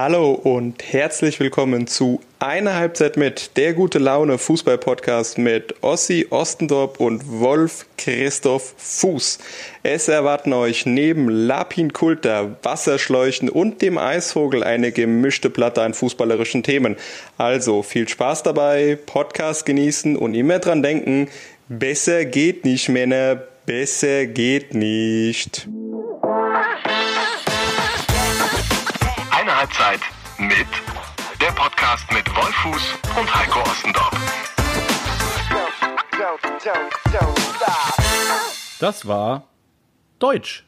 Hallo und herzlich willkommen zu Eine Halbzeit mit der gute Laune Fußball Podcast mit Ossi Ostendorp und Wolf Christoph Fuß. Es erwarten euch neben Lapin Kulter, Wasserschläuchen und dem Eisvogel eine gemischte Platte an fußballerischen Themen. Also viel Spaß dabei, Podcast genießen und immer dran denken, besser geht nicht, Männer, besser geht nicht. Mit der Podcast mit Wolfuß und Heiko Ostendorf. Das war Deutsch.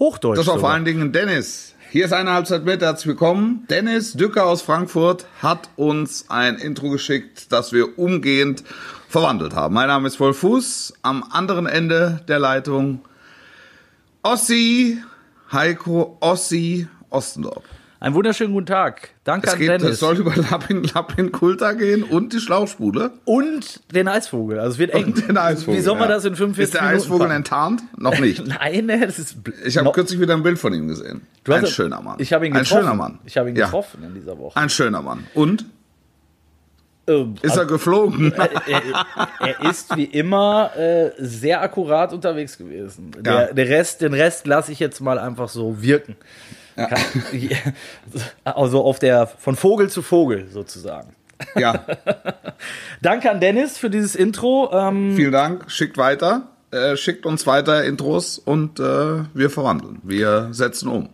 Hochdeutsch. Das war vor allen Dingen Dennis. Hier ist eine Halbzeit mit, herzlich willkommen. Dennis Dücker aus Frankfurt hat uns ein Intro geschickt, das wir umgehend verwandelt haben. Mein Name ist Wolf Fuß, am anderen Ende der Leitung Ossi, Heiko Ossi Ostendorf. Einen wunderschönen guten Tag. Danke Es, an geht, Dennis. es soll über Lappin, Lappin Kulta gehen und die Schlauchspule. und den Eisvogel. Also es wird eng. Und den Eisvogel. Wie soll man ja. das in 45 Ist der Minuten Eisvogel machen? enttarnt? Noch nicht. Nein, nee, das ist. Ich habe kürzlich wieder ein Bild von ihm gesehen. Du hast- ein schöner Mann. Ich habe ihn Ein getroffen. schöner Mann. Ich habe ihn Ja. getroffen in dieser Woche. Ein schöner Mann. Und? Ähm, Ist er geflogen? er, er ist wie immer äh, sehr akkurat unterwegs gewesen. Der, Ja. der Rest, den Rest lasse ich jetzt mal einfach so wirken. Kann- Also auf der von Vogel zu Vogel sozusagen. ja. Danke an Dennis für dieses Intro. Ähm, Vielen Dank. Schickt weiter. Äh, schickt uns weiter Intros und äh, wir verwandeln. Wir setzen um.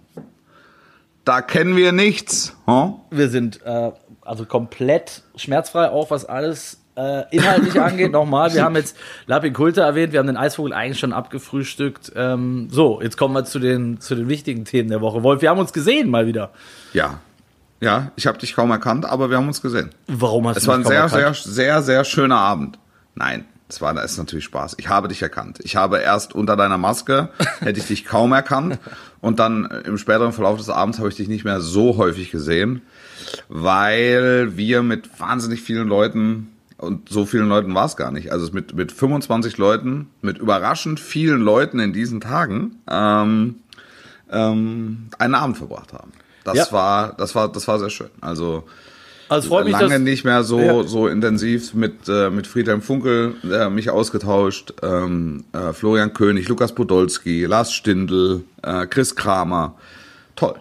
Da kennen wir nichts. Hm? wir sind äh, also komplett schmerzfrei, auch was alles äh, inhaltlich angeht. Nochmal, wir haben jetzt Lapin Kulta erwähnt, wir haben den Eisvogel eigentlich schon abgefrühstückt. Ähm, so, jetzt kommen wir zu den, zu den wichtigen Themen der Woche. Wolf, wir haben uns gesehen mal wieder. Ja. Ja, ich habe dich kaum erkannt, aber wir haben uns gesehen. Warum hast Es du war ein mich sehr, kaum sehr, erkannt? sehr, sehr schöner Abend. Nein, es war, das ist natürlich Spaß. Ich habe dich erkannt. Ich habe erst unter deiner Maske, hätte ich dich kaum erkannt. Und dann im späteren Verlauf des Abends habe ich dich nicht mehr so häufig gesehen, weil wir mit wahnsinnig vielen Leuten, und so vielen Leuten war es gar nicht, also mit, mit 25 Leuten, mit überraschend vielen Leuten in diesen Tagen, ähm, ähm, einen Abend verbracht haben. Das Ja. war, das war, das war sehr schön. Also, Also freut mich, lange dass, nicht mehr so Ja. so intensiv mit äh, mit Friedhelm Funkel äh, mich ausgetauscht, ähm, äh, Florian König, Lukas Podolski, Lars Stindl, äh, Chris Kramer, toll.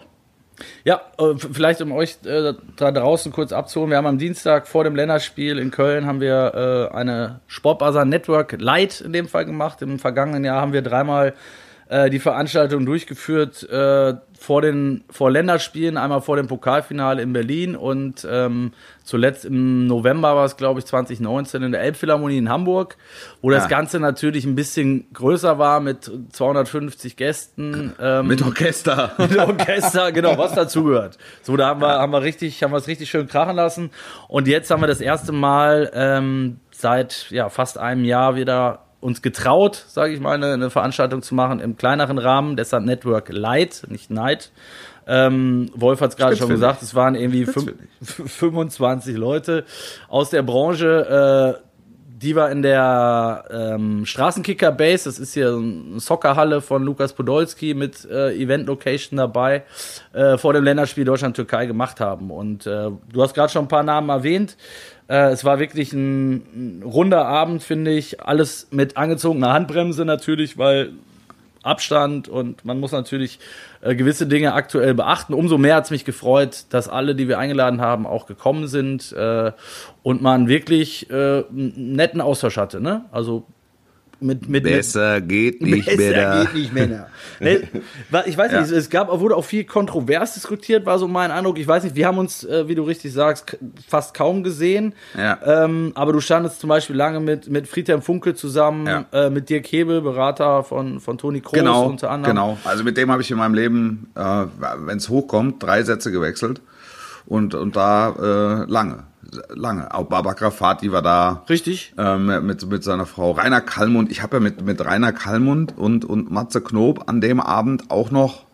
Ja, äh, vielleicht um euch äh, da draußen kurz abzuholen. Wir haben am Dienstag vor dem Länderspiel in Köln haben wir äh, eine Sportbuzzer Network Light in dem Fall gemacht. Im vergangenen Jahr haben wir dreimal äh, die Veranstaltung durchgeführt äh, vor den vor Länderspielen, einmal vor dem Pokalfinale in Berlin und ähm, zuletzt im November war es, glaube ich, 2019 in der Elbphilharmonie in Hamburg, wo das Ja. Ganze natürlich ein bisschen größer war mit 250 Gästen. Ähm, Mit Orchester. mit Orchester, genau, was dazugehört. So, da haben wir, haben wir richtig, haben wir es richtig schön krachen lassen. Und jetzt haben wir das erste Mal ähm, seit ja, fast einem Jahr wieder uns getraut, sage ich mal, eine, eine Veranstaltung zu machen im kleineren Rahmen, deshalb Network Light, nicht Night. Ähm, Wolf hat es gerade schon gesagt, es waren irgendwie fünf, 25 Leute aus der Branche, äh, die war in der ähm, Straßenkicker Base, das ist hier eine Soccerhalle von Lukas Podolski mit äh, Event Location dabei, äh, vor dem Länderspiel Deutschland-Türkei gemacht haben. Und äh, du hast gerade schon ein paar Namen erwähnt. Äh, es war wirklich ein, ein runder Abend, finde ich. Alles mit angezogener Handbremse natürlich, weil Abstand und man muss natürlich äh, gewisse Dinge aktuell beachten. Umso mehr hat es mich gefreut, dass alle, die wir eingeladen haben, auch gekommen sind äh, und man wirklich äh, einen netten Austausch hatte. Ne? Also mit, mit, mit Besser geht nicht Besser mehr. geht nicht mehr. ich weiß nicht, es gab, wurde auch viel kontrovers diskutiert, war so mein Eindruck. Ich weiß nicht, wir haben uns, äh, wie du richtig sagst, fast kaum gesehen. Ja. Ähm, aber du standest zum Beispiel lange mit, mit Friedhelm Funkel zusammen, Ja. äh, mit Dirk Hebel, Berater von, von Toni Kroos Genau, unter anderem. genau. Also mit dem habe ich in meinem Leben, äh, wenn es hochkommt, drei Sätze gewechselt und und da äh, lange, lange. Auch Baba Grafati war da. Richtig. ähm, mit, mit seiner Frau Rainer Kallmund. Ich habe ja mit, mit Rainer Kallmund und, und Matze Knob an dem Abend auch noch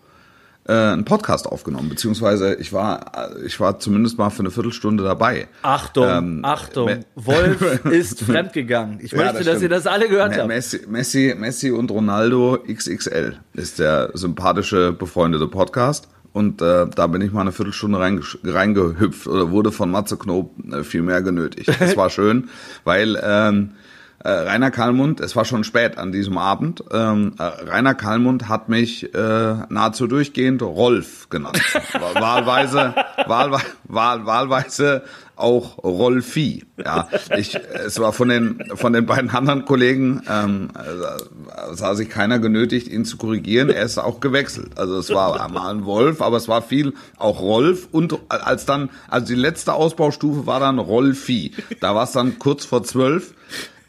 äh, einen Podcast aufgenommen, beziehungsweise ich war, ich war zumindest mal für eine Viertelstunde dabei. Achtung, Ähm, Achtung, Wolf ist fremdgegangen. Ich Ja, möchte, dass ihr das alle gehört habt. Messi, Messi, Messi und Ronaldo XXL ist der sympathische, befreundete Podcast. Und äh, da bin ich mal eine Viertelstunde rein, reingehüpft oder wurde von Matze Knob äh, viel mehr genötigt. Das war schön, weil ähm, äh, Rainer Kallmund, es war schon spät an diesem Abend, ähm, äh, Rainer Kallmund hat mich äh, nahezu durchgehend Rolf genannt. wahlweise, wahlweise, wahl, wahlweise auch Rolfi. Ja, ich, es war von den von den beiden anderen Kollegen ähm, äh, sah sich keiner genötigt, ihn zu korrigieren. Er ist auch gewechselt. Also es war mal ein Wolf, aber es war viel auch Rolf und als dann also die letzte Ausbaustufe war dann Rolfi. Da war es dann kurz vor zwölf.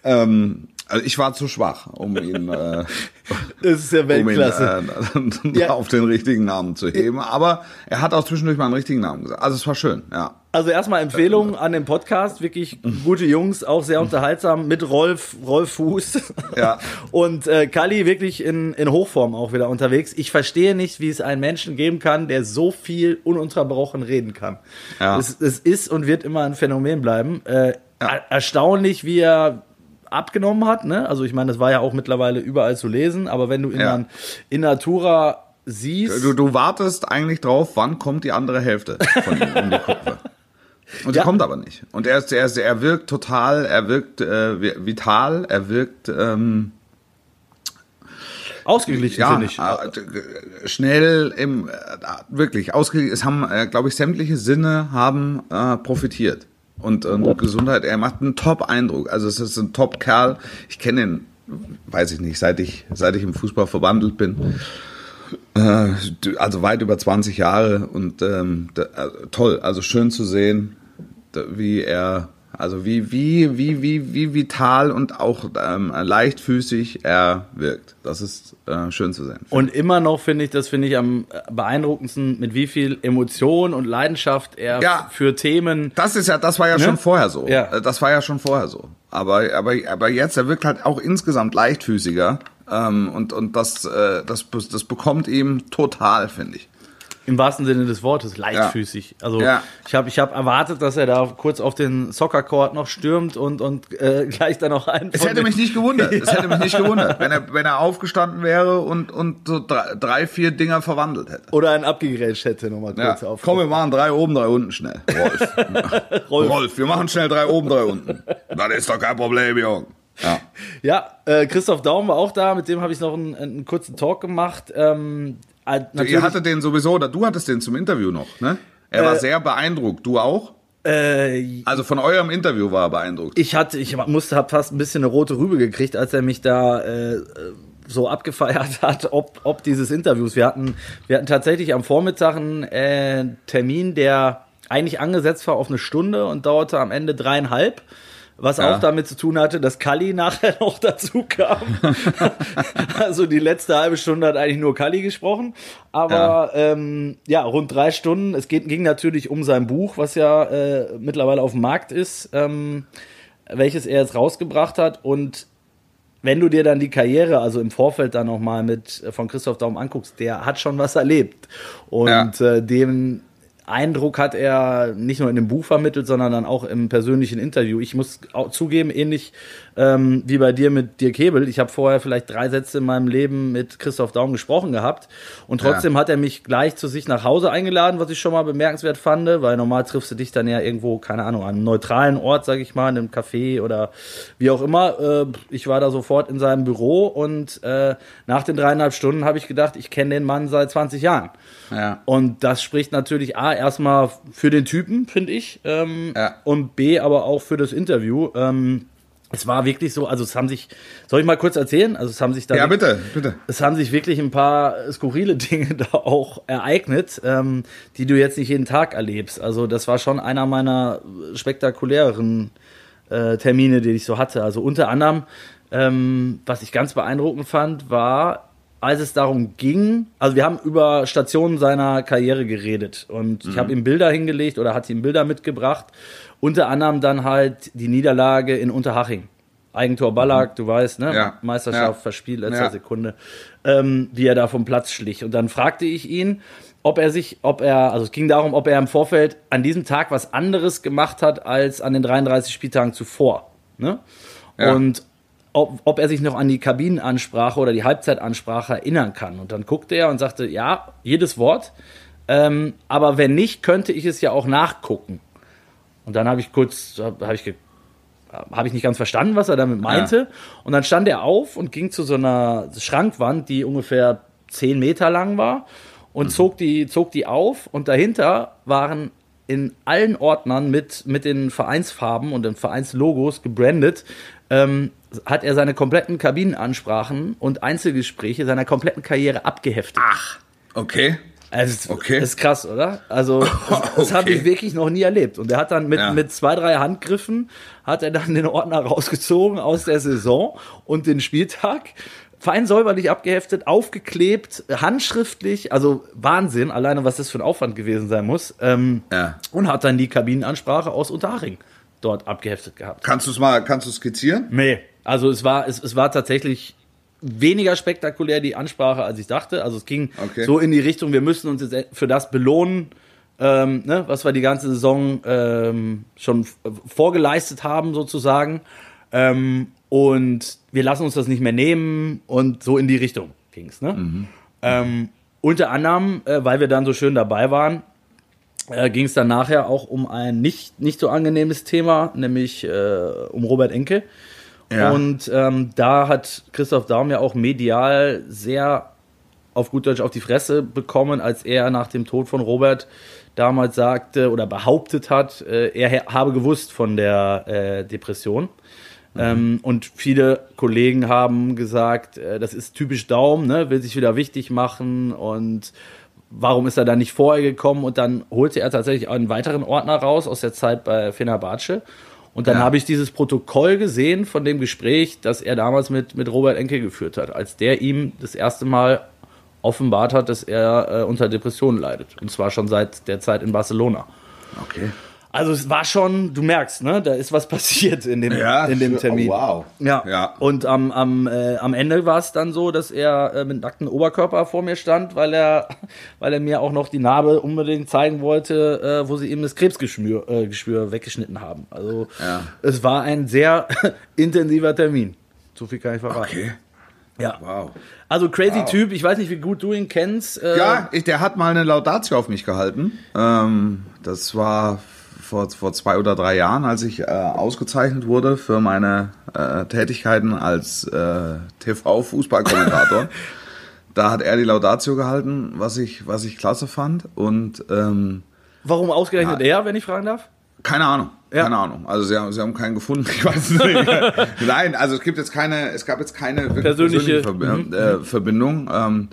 Ähm, also ich war zu schwach, um ihn, äh, das ist ja Weltklasse. Um ihn, äh, ja. auf den richtigen Namen zu heben. Aber er hat auch zwischendurch mal einen richtigen Namen gesagt. Also es war schön, ja. Also erstmal Empfehlung an den Podcast, wirklich gute Jungs, auch sehr unterhaltsam mit Rolf, Rolf Fuß. Ja. Und äh, Kali wirklich in, in Hochform auch wieder unterwegs. Ich verstehe nicht, wie es einen Menschen geben kann, der so viel ununterbrochen reden kann. Ja. Es, es ist und wird immer ein Phänomen bleiben. Äh, ja. Erstaunlich, wie er abgenommen hat. Ne? Also ich meine, das war ja auch mittlerweile überall zu lesen, aber wenn du in, ja. in Natura siehst. Du, du wartest eigentlich drauf, wann kommt die andere Hälfte von ihm um die Köpfe. Und sie ja. kommt aber nicht. Und er, ist, er, ist, er wirkt total, er wirkt äh, vital, er wirkt ähm, ausgeglichen, ja, finde ich. Äh, schnell im äh, wirklich ausgeglichen. Es haben, äh, glaube ich, sämtliche Sinne haben äh, profitiert und, und Gesundheit. Er macht einen Top-Eindruck. Also es ist ein Top-Kerl. Ich kenne ihn, weiß ich nicht, seit ich, seit ich im Fußball verwandelt bin. Äh, also weit über 20 Jahre und ähm, da, äh, toll, also schön zu sehen, da, wie er, also wie, wie, wie, wie, wie vital und auch ähm, leichtfüßig er wirkt. Das ist äh, schön zu sehen. Und immer noch finde ich, das finde ich am beeindruckendsten, mit wie viel Emotion und Leidenschaft er ja, für Themen. Das ist ja, das war ja ne? schon vorher so. Ja. Äh, das war ja schon vorher so. Aber, aber, aber jetzt, er wirkt halt auch insgesamt leichtfüßiger. Ähm, und und das, äh, das, das bekommt ihm total, finde ich. Im wahrsten Sinne des Wortes, leichtfüßig. Ja. Also ja. ich habe ich hab erwartet, dass er da kurz auf den Soccer-Court noch stürmt und, und äh, gleich dann noch einen. Es hätte mich nicht gewundert. Es hätte mich nicht gewundert, wenn er, wenn er aufgestanden wäre und, und so drei, drei vier Dinger verwandelt hätte. Oder einen abgegrätscht hätte, nochmal kurz ja. auf. Komm, wir machen drei oben, drei unten schnell. Rolf. Rolf. Rolf, wir machen schnell drei oben, drei unten. Das ist doch kein Problem, Junge. Ja, ja äh, Christoph Daum war auch da, mit dem habe ich noch einen, einen, kurzen Talk gemacht. Ähm, äh, Ihr hattet den sowieso, oder du hattest den zum Interview noch, ne? Er äh, war sehr beeindruckt. Du auch? Äh, also von eurem Interview war er beeindruckt. Ich hatte, ich musste, hab fast ein bisschen eine rote Rübe gekriegt, als er mich da äh, so abgefeiert hat, ob, ob dieses Interviews. Wir hatten, wir hatten tatsächlich am Vormittag einen äh, Termin, der eigentlich angesetzt war auf eine Stunde und dauerte am Ende dreieinhalb was ja. auch damit zu tun hatte, dass Kali nachher noch dazu kam. also die letzte halbe Stunde hat eigentlich nur Kali gesprochen. Aber ja, ähm, ja rund drei Stunden. Es geht, ging natürlich um sein Buch, was ja äh, mittlerweile auf dem Markt ist, ähm, welches er jetzt rausgebracht hat. Und wenn du dir dann die Karriere, also im Vorfeld dann nochmal mit äh, von Christoph Daum anguckst, der hat schon was erlebt. Und ja. äh, dem Eindruck hat er nicht nur in dem Buch vermittelt, sondern dann auch im persönlichen Interview. Ich muss zugeben, ähnlich ähm, wie bei dir mit Dirk Hebel. Ich habe vorher vielleicht drei Sätze in meinem Leben mit Christoph Daum gesprochen gehabt und trotzdem ja. hat er mich gleich zu sich nach Hause eingeladen, was ich schon mal bemerkenswert fand, weil normal triffst du dich dann ja irgendwo, keine Ahnung, an einem neutralen Ort, sag ich mal, in einem Café oder wie auch immer. Äh, ich war da sofort in seinem Büro und äh, nach den dreieinhalb Stunden habe ich gedacht, ich kenne den Mann seit 20 Jahren. Ja. Und das spricht natürlich A, erstmal für den Typen, finde ich, ähm, ja. und B, aber auch für das Interview. Ähm, es war wirklich so, also es haben sich, soll ich mal kurz erzählen? Also es haben sich da. Ja, bitte, bitte. Es haben sich wirklich ein paar skurrile Dinge da auch ereignet, ähm, die du jetzt nicht jeden Tag erlebst. Also das war schon einer meiner spektakuläreren äh, Termine, die ich so hatte. Also unter anderem, ähm, was ich ganz beeindruckend fand, war, als es darum ging, also wir haben über Stationen seiner Karriere geredet und mhm. ich habe ihm Bilder hingelegt oder hat ihm Bilder mitgebracht unter anderem dann halt die Niederlage in Unterhaching. Eigentor Ballack, du weißt, ne? Ja. Meisterschaft ja. verspielt, letzter ja. Sekunde, ähm, wie er da vom Platz schlich. Und dann fragte ich ihn, ob er sich, ob er, also es ging darum, ob er im Vorfeld an diesem Tag was anderes gemacht hat als an den 33 Spieltagen zuvor. Ne? Ja. Und ob, ob er sich noch an die Kabinenansprache oder die Halbzeitansprache erinnern kann. Und dann guckte er und sagte, ja, jedes Wort Ähm, aber wenn nicht, könnte ich es ja auch nachgucken. Und dann habe ich kurz, habe ich, habe ich nicht ganz verstanden, was er damit meinte. Ja. Und dann stand er auf und ging zu so einer Schrankwand, die ungefähr zehn Meter lang war und mhm. zog, die, zog die auf. Und dahinter waren in allen Ordnern mit, mit den Vereinsfarben und den Vereinslogos gebrandet, ähm, hat er seine kompletten Kabinenansprachen und Einzelgespräche seiner kompletten Karriere abgeheftet. Ach, okay. Also, okay. Das ist krass, oder? Also, das, das okay. habe ich wirklich noch nie erlebt. Und er hat dann mit, ja. mit zwei, drei Handgriffen, hat er dann den Ordner rausgezogen aus der Saison und den Spieltag. Fein säuberlich abgeheftet, aufgeklebt, handschriftlich, also Wahnsinn, alleine was das für ein Aufwand gewesen sein muss. Ähm, ja. Und hat dann die Kabinenansprache aus Unterhaching dort abgeheftet gehabt. Kannst du es mal, kannst du skizzieren? Nee, also es war, es, es war tatsächlich weniger spektakulär die Ansprache, als ich dachte. Also es ging okay. so in die Richtung, wir müssen uns jetzt für das belohnen, ähm, ne, was wir die ganze Saison ähm, schon vorgeleistet haben, sozusagen. Ähm, und wir lassen uns das nicht mehr nehmen und so in die Richtung ging es. Ne? Mhm. Ähm, unter anderem, äh, weil wir dann so schön dabei waren, äh, ging es dann nachher auch um ein nicht, nicht so angenehmes Thema, nämlich äh, um Robert Enke. Ja. Und ähm, da hat Christoph Daum ja auch medial sehr auf gut Deutsch auf die Fresse bekommen, als er nach dem Tod von Robert damals sagte oder behauptet hat, äh, er habe gewusst von der äh, Depression. Mhm. Ähm, und viele Kollegen haben gesagt, äh, das ist typisch Daum, ne? will sich wieder wichtig machen und warum ist er da nicht vorher gekommen? Und dann holte er tatsächlich einen weiteren Ordner raus aus der Zeit bei Fenerbahce und dann ja. habe ich dieses Protokoll gesehen von dem Gespräch, das er damals mit, mit Robert Enke geführt hat, als der ihm das erste Mal offenbart hat, dass er äh, unter Depressionen leidet. Und zwar schon seit der Zeit in Barcelona. Okay. Also es war schon, du merkst, ne, da ist was passiert in dem, ja, in dem Termin. Oh, wow. Ja. ja. Und am, am, äh, am Ende war es dann so, dass er äh, mit nacktem Oberkörper vor mir stand, weil er, weil er mir auch noch die Narbe unbedingt zeigen wollte, äh, wo sie ihm das Krebsgeschwür äh, Geschwür weggeschnitten haben. Also ja. es war ein sehr intensiver Termin. So viel kann ich verraten. Okay. Ja. Wow. Also crazy wow. Typ, ich weiß nicht, wie gut du ihn kennst. Äh ja, ich, der hat mal eine Laudatio auf mich gehalten. Ähm, das war vor, vor zwei oder drei Jahren, als ich äh, ausgezeichnet wurde für meine äh, Tätigkeiten als äh, TV-Fußballkommentator. da hat er die Laudatio gehalten, was ich, was ich klasse fand. Und ähm, warum ausgerechnet ja, er, wenn ich fragen darf? Keine Ahnung. Ja. Keine Ahnung. Also sie haben, sie haben keinen gefunden. Ich weiß nicht. Nein, also es gibt jetzt keine, es gab jetzt keine persönliche, persönliche Verbi äh, Verbindung. Ähm,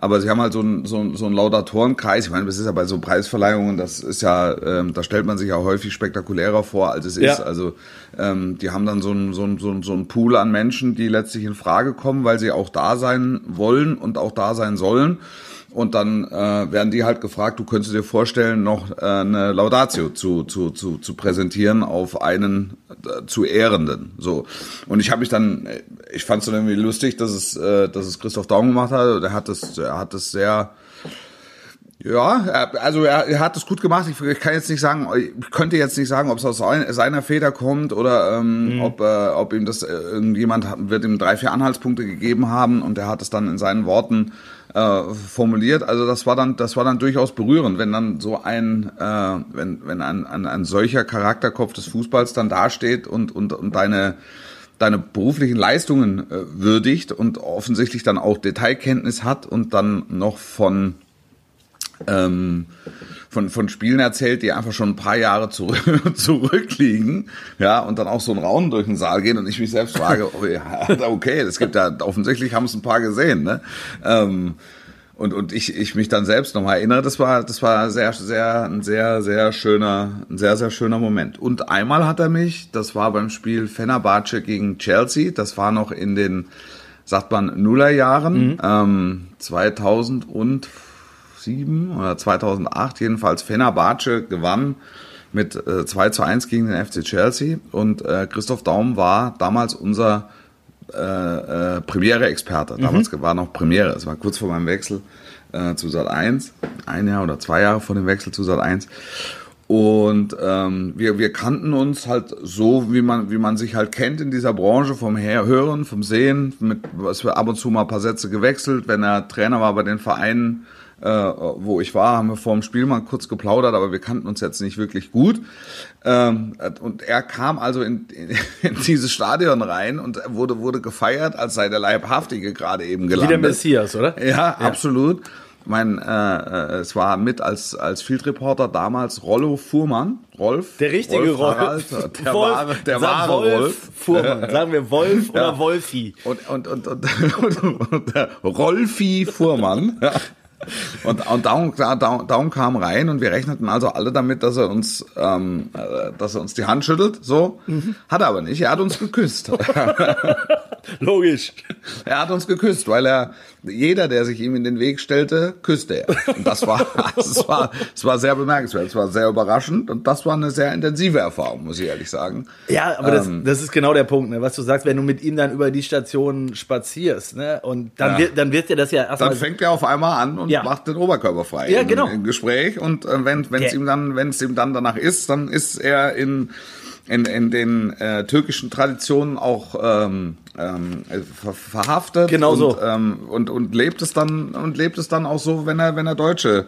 aber sie haben halt so einen so so einen Laudatorenkreis. Ich meine, das ist ja bei so Preisverleihungen, das ist ja, ähm, da stellt man sich ja häufig spektakulärer vor, als es ja. ist. Also ähm, die haben dann so einen so einen, so, einen, so einen Pool an Menschen, die letztlich in Frage kommen, weil sie auch da sein wollen und auch da sein sollen. Und dann äh, werden die halt gefragt, du könntest dir vorstellen, noch äh, eine Laudatio zu, zu, zu, zu präsentieren auf einen äh, zu Ehrenden. So. Und ich habe mich dann, ich fand es dann irgendwie lustig, dass es, äh, dass es Christoph Daum gemacht hat. Er hat das, er hat das sehr ja, also er, er hat es gut gemacht. Ich, ich, kann jetzt nicht sagen, ich könnte jetzt nicht sagen, ob es aus seiner Feder kommt oder ähm, mhm. ob, äh, ob ihm das äh, irgendjemand wird ihm drei, vier Anhaltspunkte gegeben haben und er hat es dann in seinen Worten äh, formuliert. Also das war dann, das war dann durchaus berührend, wenn dann so ein, äh, wenn, wenn ein, ein, ein solcher Charakterkopf des Fußballs dann dasteht und, und, und deine deine beruflichen Leistungen äh, würdigt und offensichtlich dann auch Detailkenntnis hat und dann noch von ähm, von, von Spielen erzählt, die einfach schon ein paar Jahre zurück, zurückliegen, ja, und dann auch so ein Raunen durch den Saal gehen und ich mich selbst frage, oh, ja, okay, das gibt ja, offensichtlich haben es ein paar gesehen, ne? Ähm, und, und ich, ich mich dann selbst nochmal erinnere, das war, das war sehr, sehr, ein sehr, sehr schöner, ein sehr, sehr schöner Moment. Und einmal hat er mich, das war beim Spiel Fenerbahce gegen Chelsea, das war noch in den, sagt man, Nullerjahren, mhm. ähm, 2000 und 2007 oder 2008 jedenfalls Fenerbahce gewann mit äh, 2 zu 1 gegen den FC Chelsea und äh, Christoph Daum war damals unser äh, äh, Premiere-Experte. Mhm. Damals war noch Premiere, es war kurz vor meinem Wechsel äh, zu Sat 1, ein Jahr oder zwei Jahre vor dem Wechsel zu Sat 1. Und ähm, wir, wir kannten uns halt so, wie man, wie man sich halt kennt in dieser Branche, vom Her Hören, vom Sehen, mit was wir ab und zu mal ein paar Sätze gewechselt. Wenn er Trainer war bei den Vereinen, äh, wo ich war, haben wir vor dem Spiel mal kurz geplaudert, aber wir kannten uns jetzt nicht wirklich gut. Ähm, und er kam also in, in, in dieses Stadion rein und wurde, wurde gefeiert, als sei der Leibhaftige gerade eben gelandet. Wie der Messias, oder? Ja, ja. absolut. Mein, äh, äh, es war mit als, als Field Reporter damals Rollo Fuhrmann, Rolf. Der richtige Rolf. Harald, der Wolf, wahre, der wahre Wolf, Rolf. Fuhrmann. Sagen wir Wolf oder Ja. Wolfi. Und, und, und, und, und, und der Rolfi Fuhrmann. Und, und Daum, Daum, Daum kam rein und wir rechneten also alle damit, dass er uns, ähm, äh, dass er uns die Hand schüttelt. So, hat er aber nicht. Er hat uns geküsst. Logisch. Er hat uns geküsst, weil er jeder, der sich ihm in den Weg stellte, küsste er. Und das war, das war, das war sehr bemerkenswert. Es war sehr überraschend und das war eine sehr intensive Erfahrung, muss ich ehrlich sagen. Ja, aber das, Ähm. das ist genau der Punkt, ne? was du sagst, wenn du mit ihm dann über die Station spazierst, ne? Und dann Ja. wird, dann wird dir das ja erstmal. Dann fängt er auf einmal an und Ja. macht den Oberkörper frei Ja, im, genau. im Gespräch. Und äh, wenn wenn es ihm dann wenn es ihm dann danach ist, dann ist er in in, in den äh, türkischen Traditionen auch ähm, ähm, ver verhaftet Genau und, so. ähm, und und lebt es dann und lebt es dann auch so, wenn er wenn er deutsche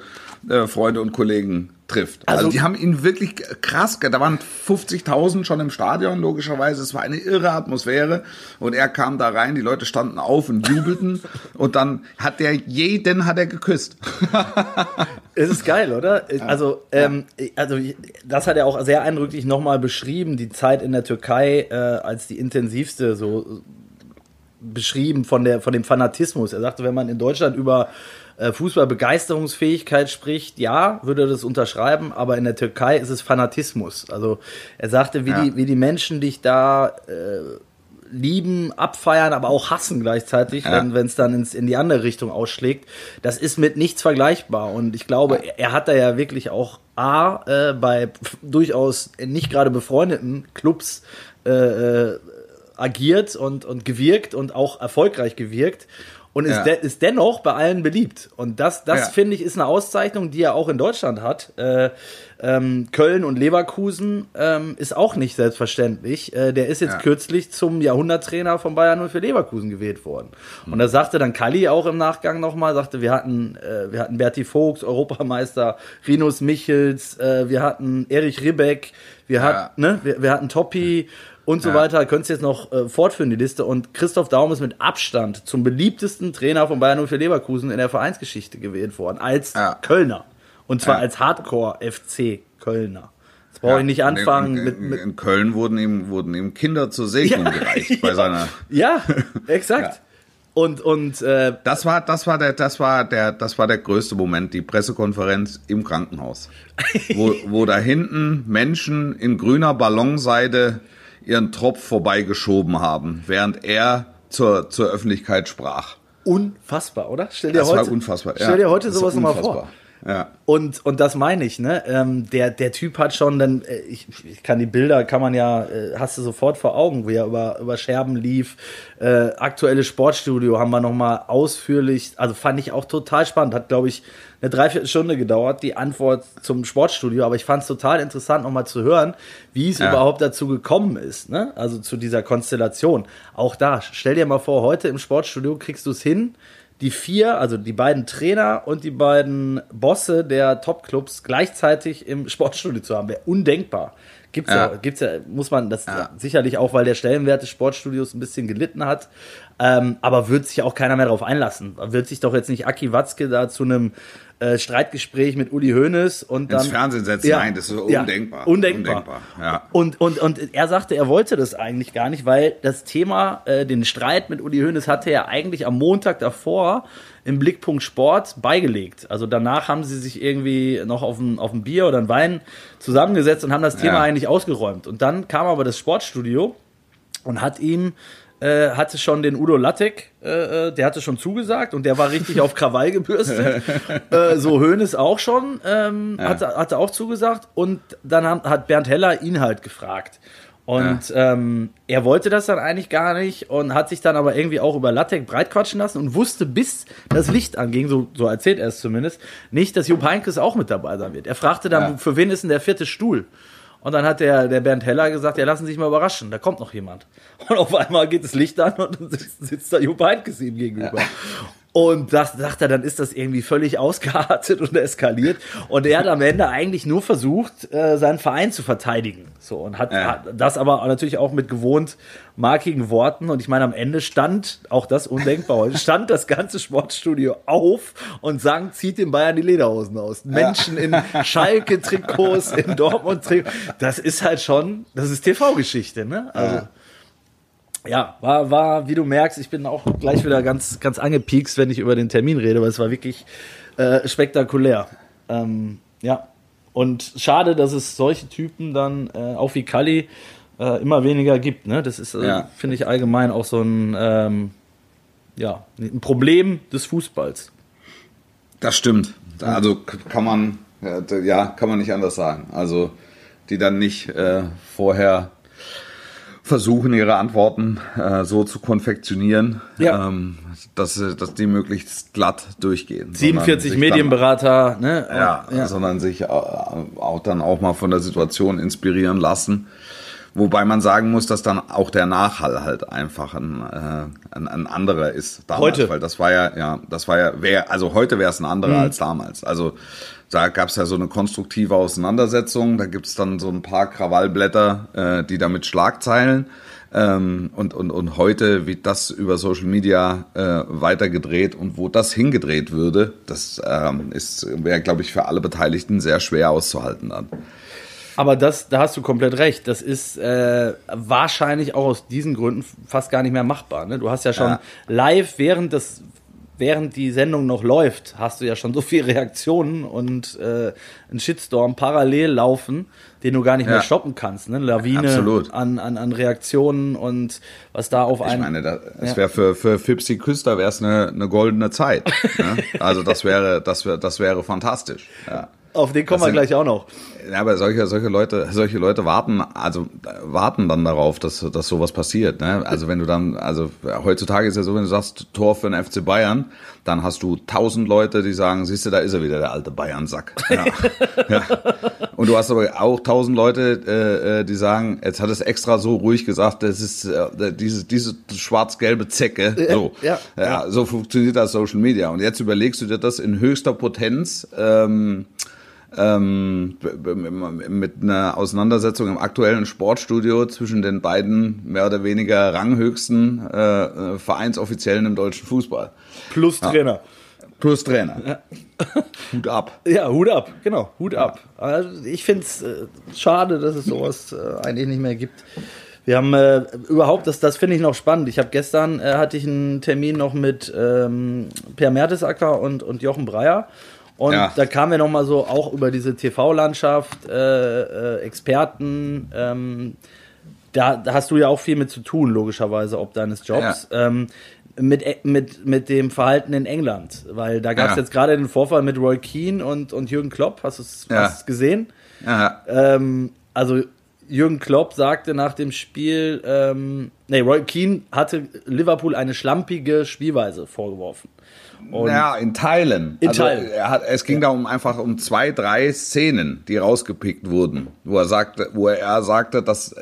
äh, Freunde und Kollegen trifft. Also, Also- die haben ihn wirklich krass, da waren 50.000 schon im Stadion, logischerweise. Es war eine irre Atmosphäre. Und er kam da rein, die Leute standen auf und jubelten. und dann hat der jeden hat er geküsst. Es ist geil, oder? Also, ähm, also das hat er auch sehr eindrücklich nochmal beschrieben, die Zeit in der Türkei äh, als die intensivste, so beschrieben von, der, von dem Fanatismus. Er sagte, wenn man in Deutschland über äh, Fußballbegeisterungsfähigkeit spricht, ja, würde er das unterschreiben, aber in der Türkei ist es Fanatismus. Also er sagte, wie, Ja. die, wie die Menschen dich da äh, lieben, abfeiern, aber auch hassen gleichzeitig, Ja. wenn es dann ins, in die andere Richtung ausschlägt. Das ist mit nichts vergleichbar. Und ich glaube, er, er hat da ja wirklich auch A, äh, bei durchaus nicht gerade befreundeten Clubs äh, äh, agiert und, und gewirkt und auch erfolgreich gewirkt. Und ist, Ja. de ist dennoch bei allen beliebt. Und das, das Ja. finde ich, ist eine Auszeichnung, die er auch in Deutschland hat. Äh, ähm, Köln und Leverkusen ähm, ist auch nicht selbstverständlich. Äh, der ist jetzt Ja. kürzlich zum Jahrhunderttrainer von Bayern und für Leverkusen gewählt worden. Und da sagte dann Kalli auch im Nachgang nochmal, sagte, wir hatten, äh, wir hatten Berti Vogts, Europameister, Rinus Michels, äh, wir hatten Erich Ribbeck, wir, hat, ne, wir, wir hatten Toppi und so Ja. weiter. Könntest jetzt noch äh, fortführen, die Liste. Und Christoph Daum ist mit Abstand zum beliebtesten Trainer von Bayern und für Leverkusen in der Vereinsgeschichte gewählt worden, als Ja. Kölner. Und zwar Ja. als Hardcore-FC Kölner. Das brauche ich nicht anfangen in, mit, in, mit in Köln wurden ihm, wurden ihm Kinder zur Segnung gereicht bei seiner. Ja, exakt. Und, und äh, Das war, das war der, das war der, das war der größte Moment, die Pressekonferenz im Krankenhaus, wo, wo da hinten Menschen in grüner Ballonseide ihren Tropf vorbeigeschoben haben, während er zur, zur Öffentlichkeit sprach. unfassbar, oder? Stell dir Das heute, war unfassbar. Stell ja, dir heute ist sowas nochmal vor. Ja. Und, und das meine ich, ne? Ähm, der, der Typ hat schon dann, äh, ich, ich kann die Bilder, kann man ja, äh, hast du sofort vor Augen, wie er über, über Scherben lief. Äh, aktuelles Sportstudio haben wir nochmal ausführlich, also fand ich auch total spannend. Hat, glaube ich, eine Dreiviertelstunde gedauert, die Antwort zum Sportstudio, aber ich fand es total interessant, nochmal zu hören, wie es Ja. überhaupt dazu gekommen ist, ne? Also zu dieser Konstellation. Auch da, stell dir mal vor, heute im Sportstudio kriegst du es hin, die vier, also die beiden Trainer und die beiden Bosse der Top-Clubs gleichzeitig im Sportstudio zu haben, wäre undenkbar. Gibt's ja. Ja. gibt's ja, muss man das Ja. sicherlich auch, weil der Stellenwert des Sportstudios ein bisschen gelitten hat. Ähm, aber wird sich auch keiner mehr darauf einlassen. Wird sich doch jetzt nicht Aki Watzke da zu einem äh, Streitgespräch mit Uli Hoeneß und dann Ins Fernsehen setzen, nein, das ist Ja, undenkbar. undenkbar. Undenkbar, ja. Und, und, und er sagte, er wollte das eigentlich gar nicht, weil das Thema, äh, den Streit mit Uli Hoeneß hatte er eigentlich am Montag davor im Blickpunkt Sport beigelegt. Also danach haben sie sich irgendwie noch auf ein, auf ein Bier oder ein Wein zusammengesetzt und haben das Thema Ja. eigentlich ausgeräumt. Und dann kam aber das Sportstudio und hat ihm äh, hatte schon den Udo Lattek, äh, äh, der hatte schon zugesagt und der war richtig auf Krawall gebürstet. äh, so Hoeneß auch schon, ähm, hatte, hatte auch zugesagt und dann haben, hat Bernd Heller ihn halt gefragt. Und ähm, er wollte das dann eigentlich gar nicht und hat sich dann aber irgendwie auch über Lattek breitquatschen lassen und wusste, bis das Licht anging, so, so erzählt er es zumindest, nicht, dass Jupp Heynckes auch mit dabei sein wird. Er fragte dann, Ja. für wen ist denn der vierte Stuhl? Und dann hat der, der Bernd Heller gesagt, ja, lassen Sie sich mal überraschen, da kommt noch jemand. Und auf einmal geht das Licht an und dann sitzt, sitzt da Jupp Heynckes ihm gegenüber. Und das sagt er, dann ist das irgendwie völlig ausgeartet und eskaliert. Und er hat am Ende eigentlich nur versucht, äh, seinen Verein zu verteidigen. So und hat, Ja. hat das aber natürlich auch mit gewohnt markigen Worten. Und ich meine, am Ende stand, auch das undenkbar, heute, stand das ganze Sportstudio auf und sang, zieht den Bayern die Lederhosen aus. Menschen in Schalke-Trikots, in Dortmund-Trikots. Das ist halt schon, das ist TV-Geschichte, ne? Also, Ja. Ja, war, war, wie du merkst, ich bin auch gleich wieder ganz, ganz angepiekst, wenn ich über den Termin rede, weil es war wirklich äh, spektakulär. Ähm, ja. Und schade, dass es solche Typen dann, äh, auch wie Kali, äh, immer weniger gibt. Ne? Das ist, äh, Ja. finde ich, allgemein auch so ein, ähm, ja, ein Problem des Fußballs. Das stimmt. Also kann man, ja, d- ja, kann man nicht anders sagen. Also die dann nicht äh, vorher versuchen, ihre Antworten äh, so zu konfektionieren, Ja. ähm, dass, dass die möglichst glatt durchgehen. sondern 47 sich Medienberater, ne? Dann, ja, ja. sondern sich au- auch dann auch mal von der Situation inspirieren lassen. Wobei man sagen muss, dass dann auch der Nachhall halt einfach ein, äh, ein, ein anderer ist damals. Heute. Weil das war ja, ja, das war ja, wär, also heute wäre es ein anderer Mhm. als damals. Also da gab es ja so eine konstruktive Auseinandersetzung. Da gibt es dann so ein paar Krawallblätter, äh, die damit Schlagzeilen. Ähm, und, und, und heute wird das über Social Media äh, weitergedreht und wo das hingedreht würde, das ähm, ist wäre, glaube ich, für alle Beteiligten sehr schwer auszuhalten dann. Aber das, da hast du komplett recht. Das ist äh, wahrscheinlich auch aus diesen Gründen fast gar nicht mehr machbar. Ne? Du hast ja schon Ja. live, während das, während die Sendung noch läuft, hast du ja schon so viele Reaktionen und äh, einen Shitstorm parallel laufen, den du gar nicht mehr Ja. stoppen kannst. Ne? Lawine Absolut. an, an, an Reaktionen und was da auf Ich einen. meine, da, es Ja. wäre für, für Fipsi Küster wäre es eine, eine goldene Zeit. ne? Also das wäre, das wäre, das wäre fantastisch. Ja. Auf den kommen wir gleich auch noch. Ja, aber solche, solche Leute, solche Leute warten, also warten dann darauf, dass, dass sowas passiert. Ne? Also wenn du dann, also heutzutage ist ja so, wenn du sagst Tor für den FC Bayern, dann hast du tausend Leute, die sagen, siehst du, da ist er wieder, der alte Bayern-Sack. Ja. ja. Und du hast aber auch tausend Leute, äh, äh, die sagen, jetzt hat es extra so ruhig gesagt, das ist äh, diese, diese schwarz-gelbe Zecke. So. ja, ja, so funktioniert das Social Media. Und jetzt überlegst du dir das in höchster Potenz. Ähm, ähm, mit einer Auseinandersetzung im aktuellen Sportstudio zwischen den beiden mehr oder weniger ranghöchsten äh, äh, Vereinsoffiziellen im deutschen Fußball. Plus Trainer. Plus Trainer. Hut ab. Ja, Hut ab, genau, Hut ab. Also ich finde es äh, schade, dass es sowas äh, eigentlich nicht mehr gibt. Wir haben äh, überhaupt, das, das finde ich noch spannend. Ich habe gestern, äh, hatte ich einen Termin noch mit ähm, Per Mertesacker und, und Jochen Breyer. Und Ja. da kamen wir noch mal so auch über diese TV-Landschaft, äh, äh, Experten, ähm, da, da hast du ja auch viel mit zu tun, logischerweise, ob deines Jobs. Ähm, mit, mit, mit dem Verhalten in England. Weil da gab es Ja. jetzt gerade den Vorfall mit Roy Keane und, und Jürgen Klopp. Hast du es Ja. gesehen? Ja, Ähm, also Jürgen Klopp sagte nach dem Spiel, ähm, nee, Roy Keane hatte Liverpool eine schlampige Spielweise vorgeworfen. Und ja, in Teilen. In also, Teilen. Er hat, es ging da um einfach um zwei, drei Szenen, die rausgepickt wurden, wo er sagte, wo er sagte, dass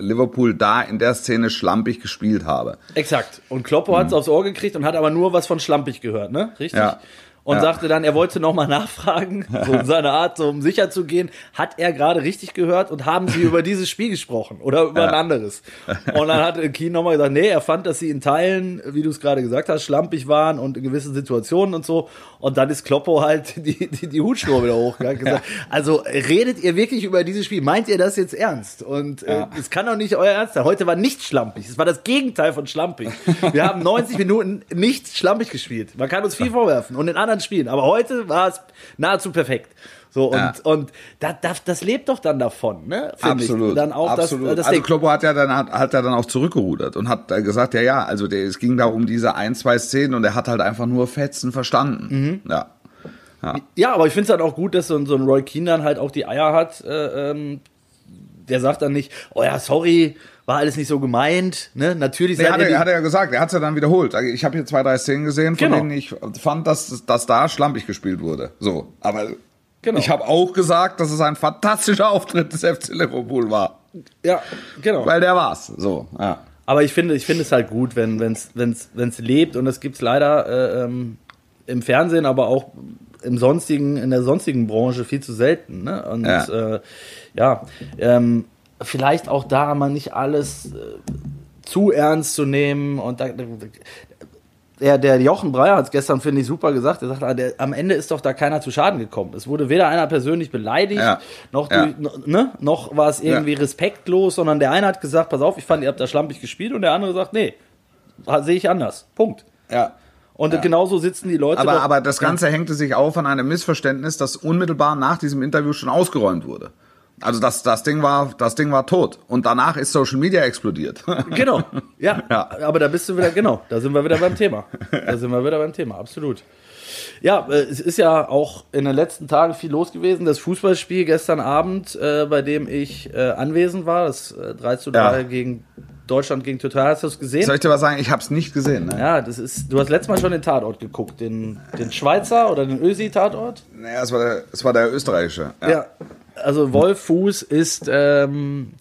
Liverpool da in der Szene schlampig gespielt habe. Exakt. Und Kloppo hat es aufs Ohr gekriegt und hat aber nur was von schlampig gehört, ne? Richtig? Ja. Und Ja. sagte dann, er wollte nochmal nachfragen, so in seiner Art, so um sicher zu gehen, hat er gerade richtig gehört und haben sie über dieses Spiel gesprochen oder über ein anderes? Und dann hat Keen nochmal gesagt, nee, er fand, dass sie in Teilen, wie du es gerade gesagt hast, schlampig waren und in gewissen Situationen und so. Und dann ist Kloppo halt die, die, die Hutschnur wieder hochgegangen. Gesagt, Also redet ihr wirklich über dieses Spiel? Meint ihr das jetzt ernst? Und äh, es kann doch nicht euer Ernst sein. Heute war nicht schlampig. Es war das Gegenteil von schlampig. Wir haben 90 Minuten nicht schlampig gespielt. Man kann uns viel vorwerfen und in anderen Spielen. Aber heute war es nahezu perfekt. So, und, Ja. und da, da, das lebt doch dann davon, ne? Absolut. Ich. Dann auch absolut. Das, das also Kloppo hat ja dann hat, hat er dann auch zurückgerudert und hat gesagt, ja, ja, also der, es ging da um diese ein, zwei Szenen und er hat halt einfach nur Fetzen verstanden. Mhm. Ja. Ja, aber ich finde es halt auch gut, dass so, ein- so ein Roy Keane dann halt auch die Eier hat. Äh, ähm, der sagt dann nicht, oh ja, sorry, war alles nicht so gemeint. Ne? Natürlich Nee, hat, ihr die- er, hat er ja gesagt, er hat es ja dann wiederholt. Also Ich habe hier zwei, drei Szenen gesehen, von Genau. denen ich fand, dass, dass da schlampig gespielt wurde. So, aber Genau. ich habe auch gesagt, dass es ein fantastischer Auftritt des FC Liverpool war. Ja, genau. Weil der war's. So, ja. Aber ich finde, ich finde es halt gut, wenn es wenn's, wenn's lebt und das gibt es leider äh, ähm, im Fernsehen, aber auch im sonstigen, in der sonstigen Branche viel zu selten. Ne? Und ja, äh, ja ähm, vielleicht auch da mal nicht alles äh, zu ernst zu nehmen und da, der, der Jochen Breyer hat es gestern, finde ich, super gesagt. Er sagt, ah, der, am Ende ist doch da keiner zu Schaden gekommen. Es wurde weder einer persönlich beleidigt, ja. noch, ja. durch, ne, noch war es irgendwie ja. respektlos, sondern der eine hat gesagt, pass auf, ich fand, ihr habt da schlampig gespielt und der andere sagt, nee, sehe ich anders. Punkt. Ja. Und ja. genauso sitzen die Leute. Aber, doch, aber das Ganze hängte sich auf an einem Missverständnis, das unmittelbar nach diesem Interview schon ausgeräumt wurde. Also das, das Ding war, das Ding war tot. Und danach ist Social Media explodiert. Genau. Ja. ja. Aber da bist du wieder, genau. Da sind wir wieder beim Thema. Da sind wir wieder beim Thema. Absolut. Ja, äh, es ist ja auch in den letzten Tagen viel los gewesen. Das Fußballspiel gestern Abend, äh, bei dem ich äh, anwesend war, das äh, 3 zu 3 ja. gegen Deutschland gegen Türkei. Hast du es gesehen? Soll ich dir was sagen? Ich habe es nicht gesehen. Ne? Ja, das ist. Du hast letztes Mal schon den Tatort geguckt, den, den Schweizer oder den Ösi-Tatort? Naja, es war der, es war der österreichische. Ja. ja. Also Wolf Fuß ist ähm,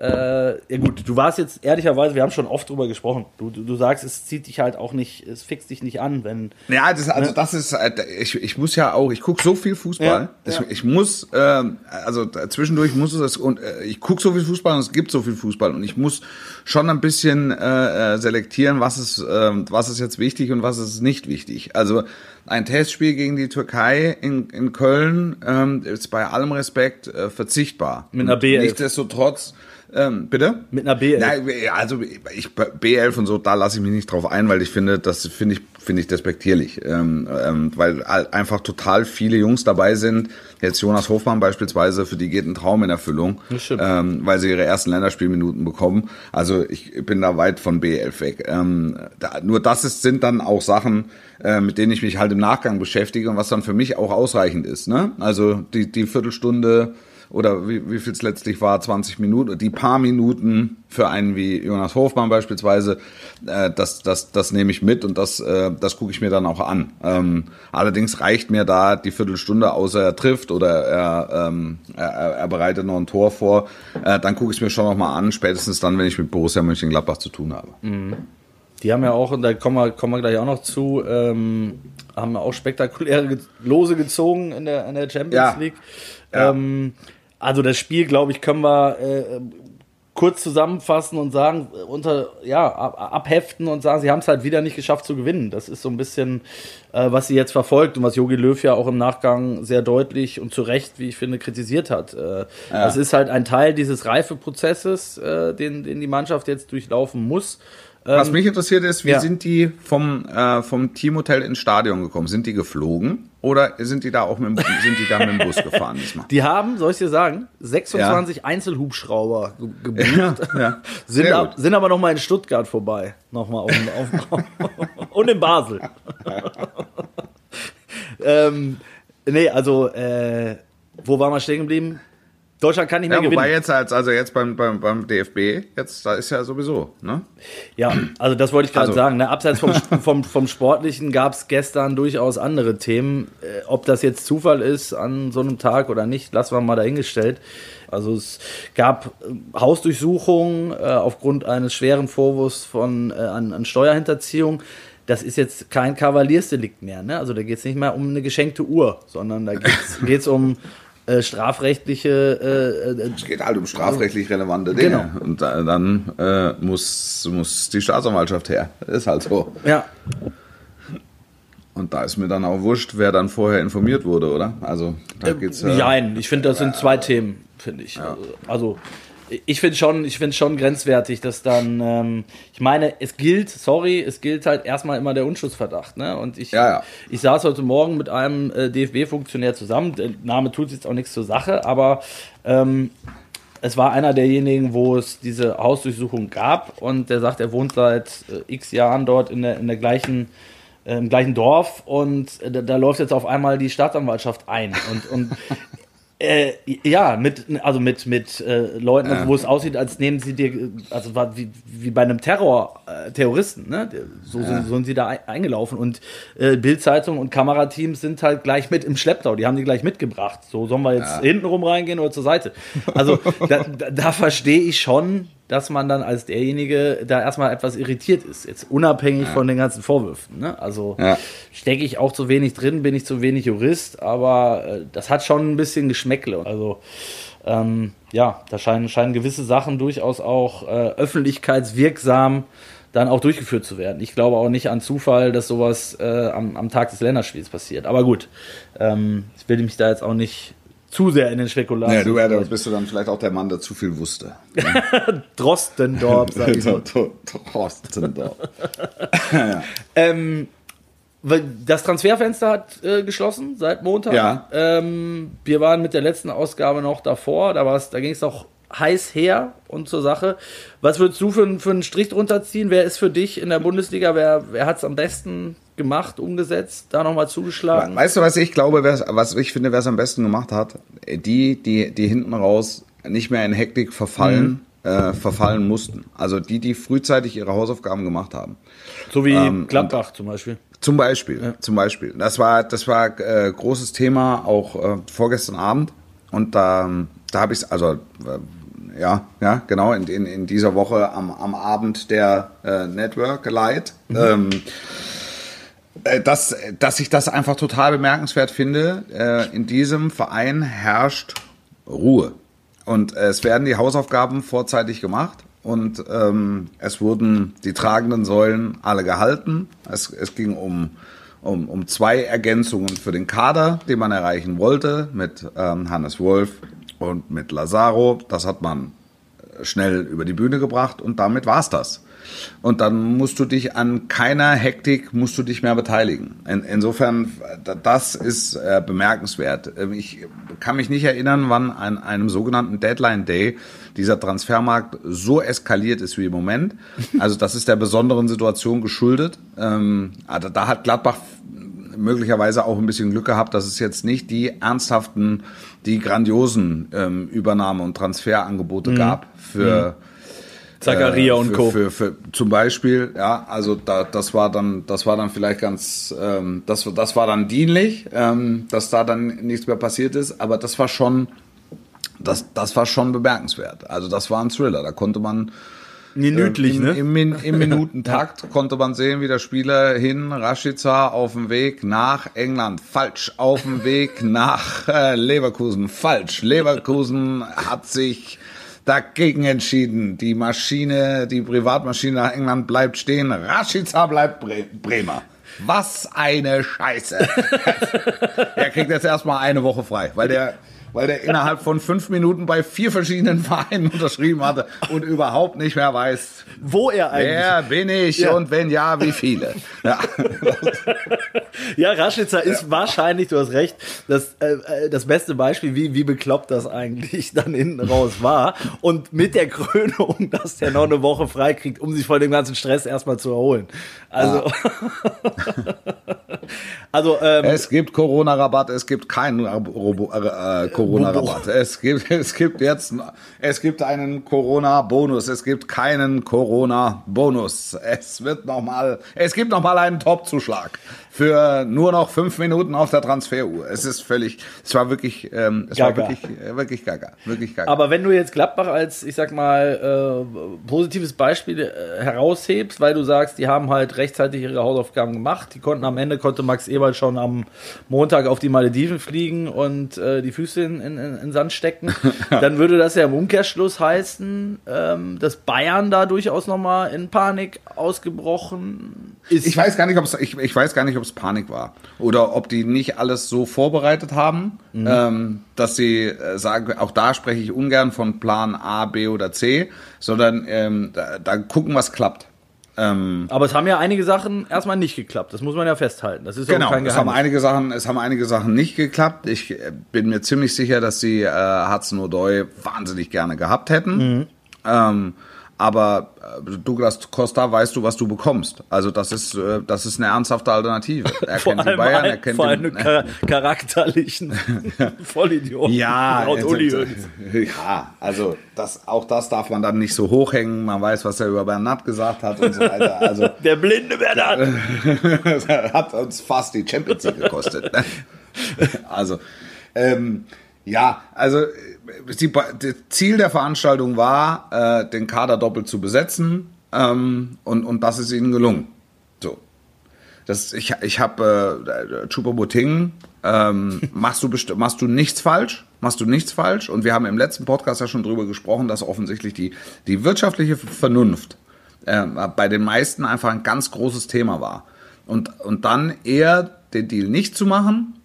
äh, ja gut, du warst jetzt ehrlicherweise, wir haben schon oft drüber gesprochen. Du, du, du, sagst, es zieht dich halt auch nicht, es fixt dich nicht an, wenn. Ja, das, also ne? das ist, äh, ich, ich muss ja auch, ich gucke so viel Fußball. Ja, ich, ja. ich, muss, äh, also zwischendurch muss es und äh, ich gucke so viel Fußball und es gibt so viel Fußball und ich muss schon ein bisschen äh, äh selektieren, was ist, äh, was ist jetzt wichtig und was ist nicht wichtig. Also ein Testspiel gegen die Türkei in, in Köln ähm, ist bei allem Respekt äh, verzichtbar. Mit einer B11. Nichtsdestotrotz ähm, bitte? Mit einer B11. Nein, also ich, B11 und so, da lasse ich mich nicht drauf ein, weil ich finde, das finde ich, finde ich despektierlich. Ähm, ähm, weil einfach total viele Jungs dabei sind. Jetzt Jonas Hofmann beispielsweise, für die geht ein Traum in Erfüllung, ähm, weil sie ihre ersten Länderspielminuten bekommen. Also ich bin da weit von B11 weg. Ähm, da, nur das ist, sind dann auch Sachen, äh, mit denen ich mich halt im Nachgang beschäftige und was dann für mich auch ausreichend ist. Ne? Also die, die Viertelstunde oder wie, wie viel es letztlich war, 20 Minuten, die paar Minuten für einen wie Jonas Hofmann beispielsweise, äh, das, das, das nehme ich mit und das, äh, das gucke ich mir dann auch an. Ähm, allerdings reicht mir da die Viertelstunde, außer er trifft oder er, ähm, er, er bereitet noch ein Tor vor, äh, dann gucke ich es mir schon nochmal an, spätestens dann, wenn ich mit Borussia Mönchengladbach zu tun habe. Mhm. Die haben ja auch, und da kommen wir, kommen wir gleich auch noch zu, ähm, haben auch spektakuläre Lose gezogen in der, in der Champions ja. League. Ja. Ähm, also das Spiel, glaube ich, können wir äh, kurz zusammenfassen und sagen, äh, unter, ja, abheften und sagen, sie haben es halt wieder nicht geschafft zu gewinnen. Das ist so ein bisschen, äh, was sie jetzt verfolgt und was Jogi Löw ja auch im Nachgang sehr deutlich und zu Recht, wie ich finde, kritisiert hat. Äh, ja. Das ist halt ein Teil dieses Reifeprozesses, äh, den, den die Mannschaft jetzt durchlaufen muss. Was ähm, mich interessiert ist, wie ja. sind die vom, äh, vom Teamhotel ins Stadion gekommen? Sind die geflogen oder sind die da auch mit, sind die da mit dem Bus gefahren diesmal? Die haben, soll ich dir sagen, 26 ja. Einzelhubschrauber gebucht. Ja. Sind, ab, sind aber noch mal in Stuttgart vorbei. Nochmal auf, auf, und in Basel. ähm, nee, also, äh, wo waren wir stehen geblieben? Deutschland kann nicht mehr ja, gewinnen. Wobei jetzt als, also jetzt beim, beim, beim DFB, jetzt, da ist ja sowieso, ne? Ja, also das wollte ich gerade also. sagen. Ne? Abseits vom, vom, vom Sportlichen gab es gestern durchaus andere Themen. Äh, ob das jetzt Zufall ist an so einem Tag oder nicht, lassen wir mal dahingestellt. Also es gab äh, Hausdurchsuchungen äh, aufgrund eines schweren Vorwurfs von, äh, an, an Steuerhinterziehung das ist jetzt kein Kavaliersdelikt mehr. Ne? Also da geht es nicht mehr um eine geschenkte Uhr, sondern da geht es um äh, strafrechtliche. Äh, äh, es geht halt um strafrechtlich relevante Dinge. Genau. Und äh, dann äh, muss, muss die Staatsanwaltschaft her. ist halt so. Ja. Und da ist mir dann auch wurscht, wer dann vorher informiert wurde, oder? Also da geht's. Äh, Nein, ich finde, das sind zwei Themen, finde ich. Ja. Also ich finde schon, ich finde schon grenzwertig, dass dann, ähm, ich meine, es gilt, sorry, es gilt halt erstmal immer der Unschussverdacht, ne? Und ich, ja, ja. ich saß heute Morgen mit einem äh, DFB-Funktionär zusammen. Der Name tut jetzt auch nichts zur Sache, aber ähm, es war einer derjenigen, wo es diese Hausdurchsuchung gab und der sagt, er wohnt seit äh, x Jahren dort in der, in der gleichen äh, im gleichen Dorf und äh, da, da, läuft jetzt auf einmal die Staatsanwaltschaft ein. Und, und Äh, ja, mit, also mit, mit äh, Leuten, also wo es aussieht, als nehmen sie dir, also wie, wie bei einem Terror, äh, Terroristen, ne? So sind, so sind sie da eingelaufen. Und äh, Bildzeitung und Kamerateams sind halt gleich mit im Schlepptau, die haben die gleich mitgebracht. So sollen wir jetzt ja. hinten rum reingehen oder zur Seite. Also da, da, da verstehe ich schon, dass man dann als derjenige da erstmal etwas irritiert ist. Jetzt unabhängig ja. von den ganzen Vorwürfen. Ne? Also ja. stecke ich auch zu wenig drin, bin ich zu wenig Jurist, aber äh, das hat schon ein bisschen Geschmäckle. Also ähm, ja, da scheinen, scheinen gewisse Sachen durchaus auch äh, öffentlichkeitswirksam dann auch durchgeführt zu werden. Ich glaube auch nicht an Zufall, dass sowas äh, am, am Tag des Länderspiels passiert. Aber gut, ähm, ich will mich da jetzt auch nicht zu sehr in den Spekulatius. Ja, du wär, bist du dann vielleicht auch der Mann, der zu viel wusste. Drostendorp, sag ich mal. Drostendorp. ja. ähm, das Transferfenster hat äh, geschlossen seit Montag. Ja. Ähm, wir waren mit der letzten Ausgabe noch davor. Da, da ging es auch heiß her und zur Sache. Was würdest du für, für einen Strich drunter ziehen? Wer ist für dich in der Bundesliga? Wer, wer hat es am besten gemacht, umgesetzt, da nochmal zugeschlagen? Weißt du, was ich glaube, was ich finde, wer es am besten gemacht hat? Die, die, die hinten raus nicht mehr in Hektik verfallen, mhm. äh, verfallen mussten. Also die, die frühzeitig ihre Hausaufgaben gemacht haben. So wie ähm, Gladbach zum Beispiel. Zum Beispiel, ja. zum Beispiel. Das war, das war äh, großes Thema auch äh, vorgestern Abend. Und da, da habe ich es, also äh, ja, ja, genau, in, in, in dieser Woche am, am Abend der äh, Network Light. Mhm. Ähm, äh, dass, dass ich das einfach total bemerkenswert finde. Äh, in diesem Verein herrscht Ruhe. Und es werden die Hausaufgaben vorzeitig gemacht und ähm, es wurden die tragenden Säulen alle gehalten. Es, es ging um, um, um zwei Ergänzungen für den Kader, den man erreichen wollte, mit ähm, Hannes Wolf und mit Lazaro. Das hat man schnell über die Bühne gebracht und damit war's das. Und dann musst du dich an keiner Hektik musst du dich mehr beteiligen. In, insofern, das ist äh, bemerkenswert. Ähm, ich kann mich nicht erinnern, wann an einem sogenannten Deadline Day dieser Transfermarkt so eskaliert ist wie im Moment. Also das ist der besonderen Situation geschuldet. Ähm, also da hat Gladbach möglicherweise auch ein bisschen Glück gehabt, dass es jetzt nicht die ernsthaften, die grandiosen ähm, Übernahme- und Transferangebote mhm. gab für mhm Zacharia äh, und Co. Für, für, zum Beispiel, ja, also da, das war dann, das war dann vielleicht ganz, ähm, das, das war dann dienlich, ähm, dass da dann nichts mehr passiert ist, aber das war schon, das, das war schon bemerkenswert. Also das war ein Thriller, da konnte man Minütlich, im, ne? Im, im, Minutentakt konnte man sehen, wie der Spieler hin, Rashica auf dem Weg nach England, falsch, auf dem Weg nach äh, Leverkusen, falsch. Leverkusen hat sich dagegen entschieden. Die Maschine, die Privatmaschine nach England bleibt stehen. Rashica bleibt Bre Bremer. Was eine Scheiße. er kriegt jetzt erstmal eine Woche frei, weil der weil der innerhalb von fünf Minuten bei vier verschiedenen Vereinen unterschrieben hatte und überhaupt nicht mehr weiß, wo er eigentlich. Wer bin ich ja. und wenn ja, wie viele? Ja, ja Raschitzer ist ja. wahrscheinlich, du hast recht, das, äh, äh, das beste Beispiel, wie, wie bekloppt das eigentlich dann hinten raus war. Und mit der Krönung, dass der noch eine Woche frei kriegt, um sich von dem ganzen Stress erstmal zu erholen. Also, also ähm, es gibt Corona-Rabatt, es gibt keinen äh, äh, Corona-Rabatt. Es gibt, es gibt jetzt, es gibt einen Corona-Bonus, es gibt keinen Corona-Bonus. Es wird nochmal, es gibt nochmal einen Top-Zuschlag für nur noch fünf Minuten auf der Transferuhr. Es ist völlig, es war wirklich, ähm, es gaga. war wirklich, äh, wirklich gaga, wirklich gaga. Aber wenn du jetzt Gladbach als, ich sag mal, äh, positives Beispiel äh, heraushebst, weil du sagst, die haben halt rechtzeitig ihre Hausaufgaben gemacht, die konnten am Ende, konnte Max Eberl schon am Montag auf die Malediven fliegen und äh, die Füße in, in, in Sand stecken, dann würde das ja im Umkehrschluss heißen, ähm, dass Bayern da durchaus nochmal in Panik ausgebrochen ist. Ich weiß gar nicht, ob es, ich, ich weiß gar nicht, ob es Panik war. Oder ob die nicht alles so vorbereitet haben, mhm. ähm, dass sie äh, sagen, auch da spreche ich ungern von Plan A, B oder C, sondern ähm, da, da gucken, was klappt. Ähm, Aber es haben ja einige Sachen erstmal nicht geklappt. Das muss man ja festhalten. Das ist genau, kein Geheimnis. Es haben einige Sachen, es haben einige Sachen nicht geklappt. Ich äh, bin mir ziemlich sicher, dass sie äh, Hudson O'Doy wahnsinnig gerne gehabt hätten. Mhm. Ähm, aber äh, Douglas Costa weißt du, was du bekommst. Also das ist äh, das ist eine ernsthafte Alternative. Er vor kennt die Bayern, er kennt vor allem den, char charakterlichen Vollidioten. Ja, ja, also das auch das darf man dann nicht so hochhängen. Man weiß, was er über Bernat gesagt hat und so weiter. Also der blinde Bernat hat uns fast die Champions League gekostet. Also ähm, Ja, also äh, die, das Ziel der Veranstaltung war, äh, den Kader doppelt zu besetzen ähm, und, und das ist ihnen gelungen. So. Das, ich ich habe äh, Chupomoting, ähm, machst, du machst du nichts falsch, machst du nichts falsch und wir haben im letzten Podcast ja schon drüber gesprochen, dass offensichtlich die, die wirtschaftliche Vernunft äh, bei den meisten einfach ein ganz großes Thema war. Und, und dann eher den Deal nicht zu machen,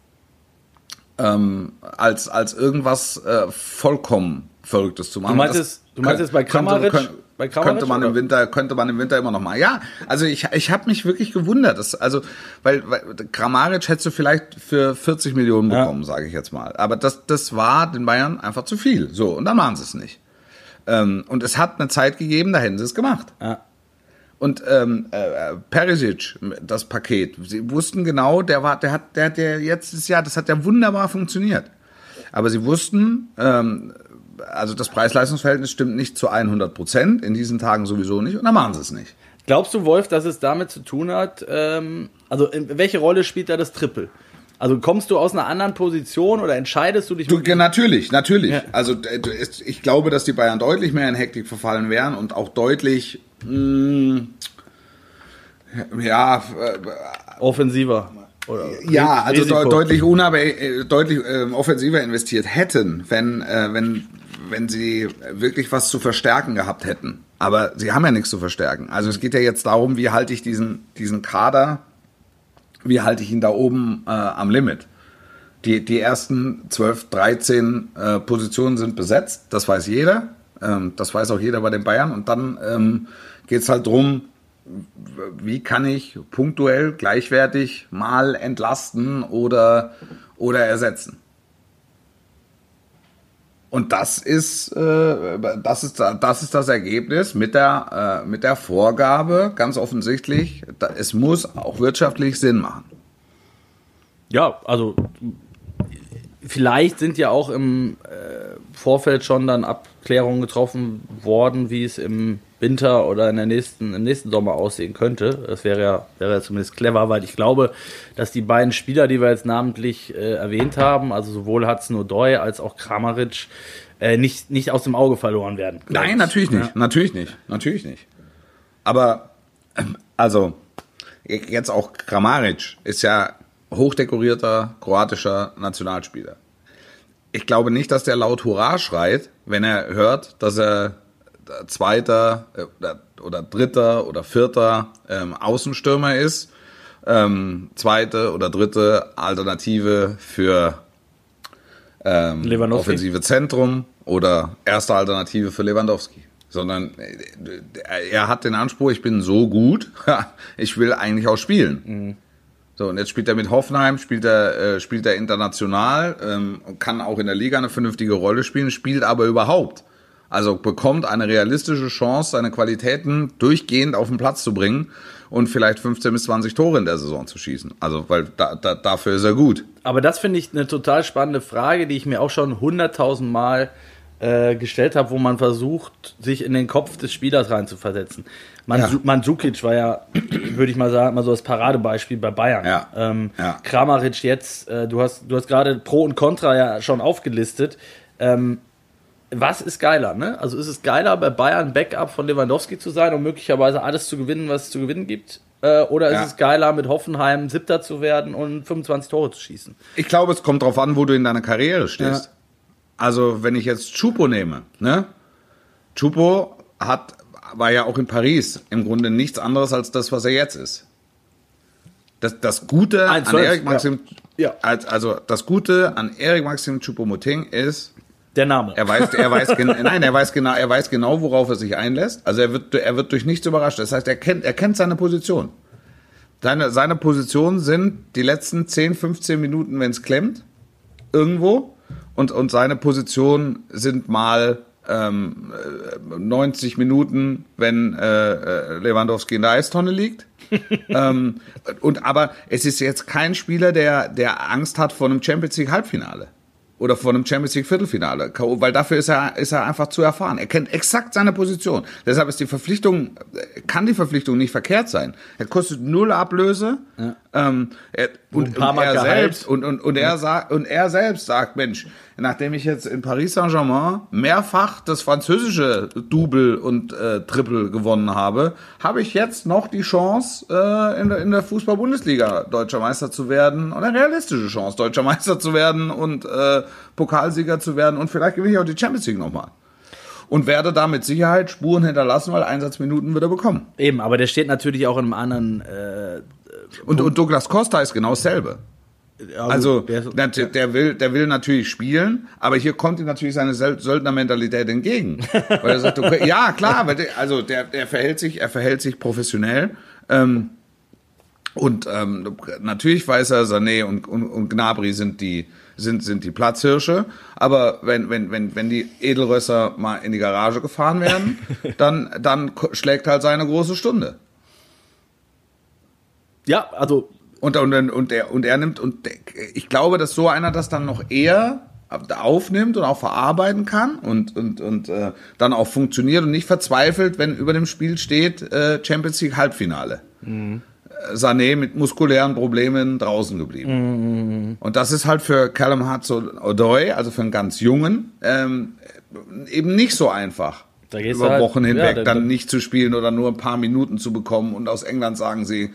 ähm, als, als irgendwas äh, vollkommen Verrücktes zu machen. Du meintest- Das du meintest bei Kramaric- Könnte, bei Kramaric, könnte man im? Winter, könnte man im Winter immer noch mal. Ja, also ich, ich habe mich wirklich gewundert. Das, also, weil, weil Kramaric hättest du vielleicht für 40 Millionen Ja. bekommen, sage ich jetzt mal. Aber das, das war den Bayern einfach zu viel. So, und dann machen sie es nicht. Ähm, und es hat eine Zeit gegeben, da hätten sie es gemacht. Ja. Und ähm, äh, Perisic, das Paket, sie wussten genau, der war, der hat, der hat ja jetzt das Jahr, das hat ja wunderbar funktioniert. Aber sie wussten, ähm, also das Preis-Leistungs-Verhältnis stimmt nicht zu 100 Prozent, in diesen Tagen sowieso nicht, und dann machen sie es nicht. Glaubst du, Wolf, dass es damit zu tun hat, ähm, also welche Rolle spielt da das Triple? Also kommst du aus einer anderen Position oder entscheidest du dich Du, natürlich, natürlich. Ja. Also äh, ich glaube, dass die Bayern deutlich mehr in Hektik verfallen wären und auch deutlich, mh, ja, äh, offensiver? Ja, also de deutlich unab äh, deutlich ähm, offensiver investiert hätten, wenn äh, wenn wenn sie wirklich was zu verstärken gehabt hätten. Aber sie haben ja nichts zu verstärken. Also es geht ja jetzt darum, wie halte ich diesen diesen Kader, wie halte ich ihn da oben äh, am Limit. Die die ersten 12, 13 äh, Positionen sind besetzt, das weiß jeder. Ähm, das weiß auch jeder bei den Bayern. Und dann ähm, geht es halt drum, wie kann ich punktuell gleichwertig mal entlasten oder, oder ersetzen. Und das ist, äh, das ist, das ist das Ergebnis mit der, äh, mit der Vorgabe, ganz offensichtlich, da, es muss auch wirtschaftlich Sinn machen. Ja, also vielleicht sind ja auch im äh, Vorfeld schon dann Abklärungen getroffen worden, wie es im Winter oder in der nächsten, im nächsten Sommer aussehen könnte. Das wäre ja, wäre ja zumindest clever, weil ich glaube, dass die beiden Spieler, die wir jetzt namentlich äh, erwähnt haben, also sowohl Hudson Odoi als auch Kramaric, äh, nicht, nicht aus dem Auge verloren werden. Nein, ich. natürlich nicht. Natürlich nicht. Natürlich nicht. Aber, ähm, also, jetzt auch Kramaric ist ja hochdekorierter kroatischer Nationalspieler. Ich glaube nicht, dass der laut Hurra schreit, wenn er hört, dass er zweiter äh, oder- oder dritter oder vierter ähm, Außenstürmer ist. Ähm, zweite oder dritte Alternative für ähm, offensive Zentrum oder erste Alternative für Lewandowski. Sondern äh, er hat den Anspruch, ich bin so gut, ich will eigentlich auch spielen. So, und jetzt spielt er mit Hoffenheim, spielt er, äh, spielt er international, ähm, und kann auch in der Liga eine vernünftige Rolle spielen, spielt aber überhaupt. Also bekommt eine realistische Chance, seine Qualitäten durchgehend auf den Platz zu bringen und vielleicht 15 bis 20 Tore in der Saison zu schießen. Also, weil da, da, dafür ist er gut. Aber das finde ich eine total spannende Frage, die ich mir auch schon hunderttausend Mal äh, gestellt habe, wo man versucht, sich in den Kopf des Spielers reinzuversetzen. Manzu Ja. Mandzukic war ja, würde ich mal sagen, mal so das Paradebeispiel bei Bayern. Ja. Ähm, Ja. Kramaric jetzt, äh, du hast, du hast gerade Pro und Contra ja schon aufgelistet. Ähm, was ist geiler, ne? Also ist es geiler, bei Bayern Backup von Lewandowski zu sein und möglicherweise alles zu gewinnen, was es zu gewinnen gibt? Äh, oder Ja. ist es geiler, mit Hoffenheim Siebter zu werden und 25 Tore zu schießen? Ich glaube, es kommt drauf an, wo du in deiner Karriere stehst. Ja. Also, wenn ich jetzt Chupo nehme, ne? Chupo hat, war ja auch in Paris im Grunde nichts anderes als das, was er jetzt ist. Das, das Gute an 1-12, Erik Maxim, ja. Ja. als- also das Gute an Erik Maxim Choupo-Moting ist, Der Name. er weiß, er weiß, nein, er weiß genau, er weiß genau, worauf er sich einlässt. Also er wird, er wird durch nichts überrascht. Das heißt, er kennt, er kennt seine Position. Seine, seine Positionen sind die letzten 10, 15 Minuten, wenn es klemmt, irgendwo. Und, und seine Positionen sind mal ähm, äh, 90 Minuten, wenn äh, äh, Lewandowski in der Eistonne liegt. ähm, und aber es ist jetzt kein Spieler, der, der Angst hat vor einem Champions League Halbfinale oder vor einem Champions League Viertelfinale, K.O., weil dafür ist er, ist er einfach zu erfahren. Er kennt exakt seine Position. Deshalb ist die Verpflichtung, äh, kann die Verpflichtung nicht verkehrt sein. Er kostet null Ablöse. Ähm, er, und, und Mal er selbst und, und, und er sagt und er selbst sagt, Mensch, nachdem ich jetzt in Paris Saint-Germain mehrfach das französische Double und äh, Triple gewonnen habe, habe ich jetzt noch die Chance, äh, in der, in der Fußball-Bundesliga deutscher Meister zu werden und eine realistische Chance, deutscher Meister zu werden und äh, Pokalsieger zu werden und vielleicht gewinne ich auch die Champions League nochmal. Und werde da mit Sicherheit Spuren hinterlassen, weil Einsatzminuten wird er bekommen. Eben, aber der steht natürlich auch in einem anderen. Äh, Und, und Douglas Costa ist genau dasselbe. Also der ist- der, der will, der will natürlich spielen, aber hier kommt ihm natürlich seine Söld- Söldnermentalität entgegen, weil er sagt, okay, ja klar, weil der, also der, der verhält sich, er verhält sich professionell ähm, und ähm, natürlich weiß er, Sané und, und, und Gnabry sind die sind sind die Platzhirsche, aber wenn wenn wenn wenn die Edelrösser mal in die Garage gefahren werden, dann dann schlägt halt seine große Stunde. ja, also Und, und, und, er, und er nimmt, und ich glaube, dass so einer das dann noch eher aufnimmt und auch verarbeiten kann und, und, und äh, dann auch funktioniert und nicht verzweifelt, wenn über dem Spiel steht äh, Champions League Halbfinale. Äh, Sané mit muskulären Problemen draußen geblieben. Und das ist halt für Callum Hudson-Odoi, also für einen ganz Jungen, ähm, eben nicht so einfach. Über halt- Wochen ja, hinweg da- dann da- nicht zu spielen oder nur ein paar Minuten zu bekommen. Und aus England sagen sie,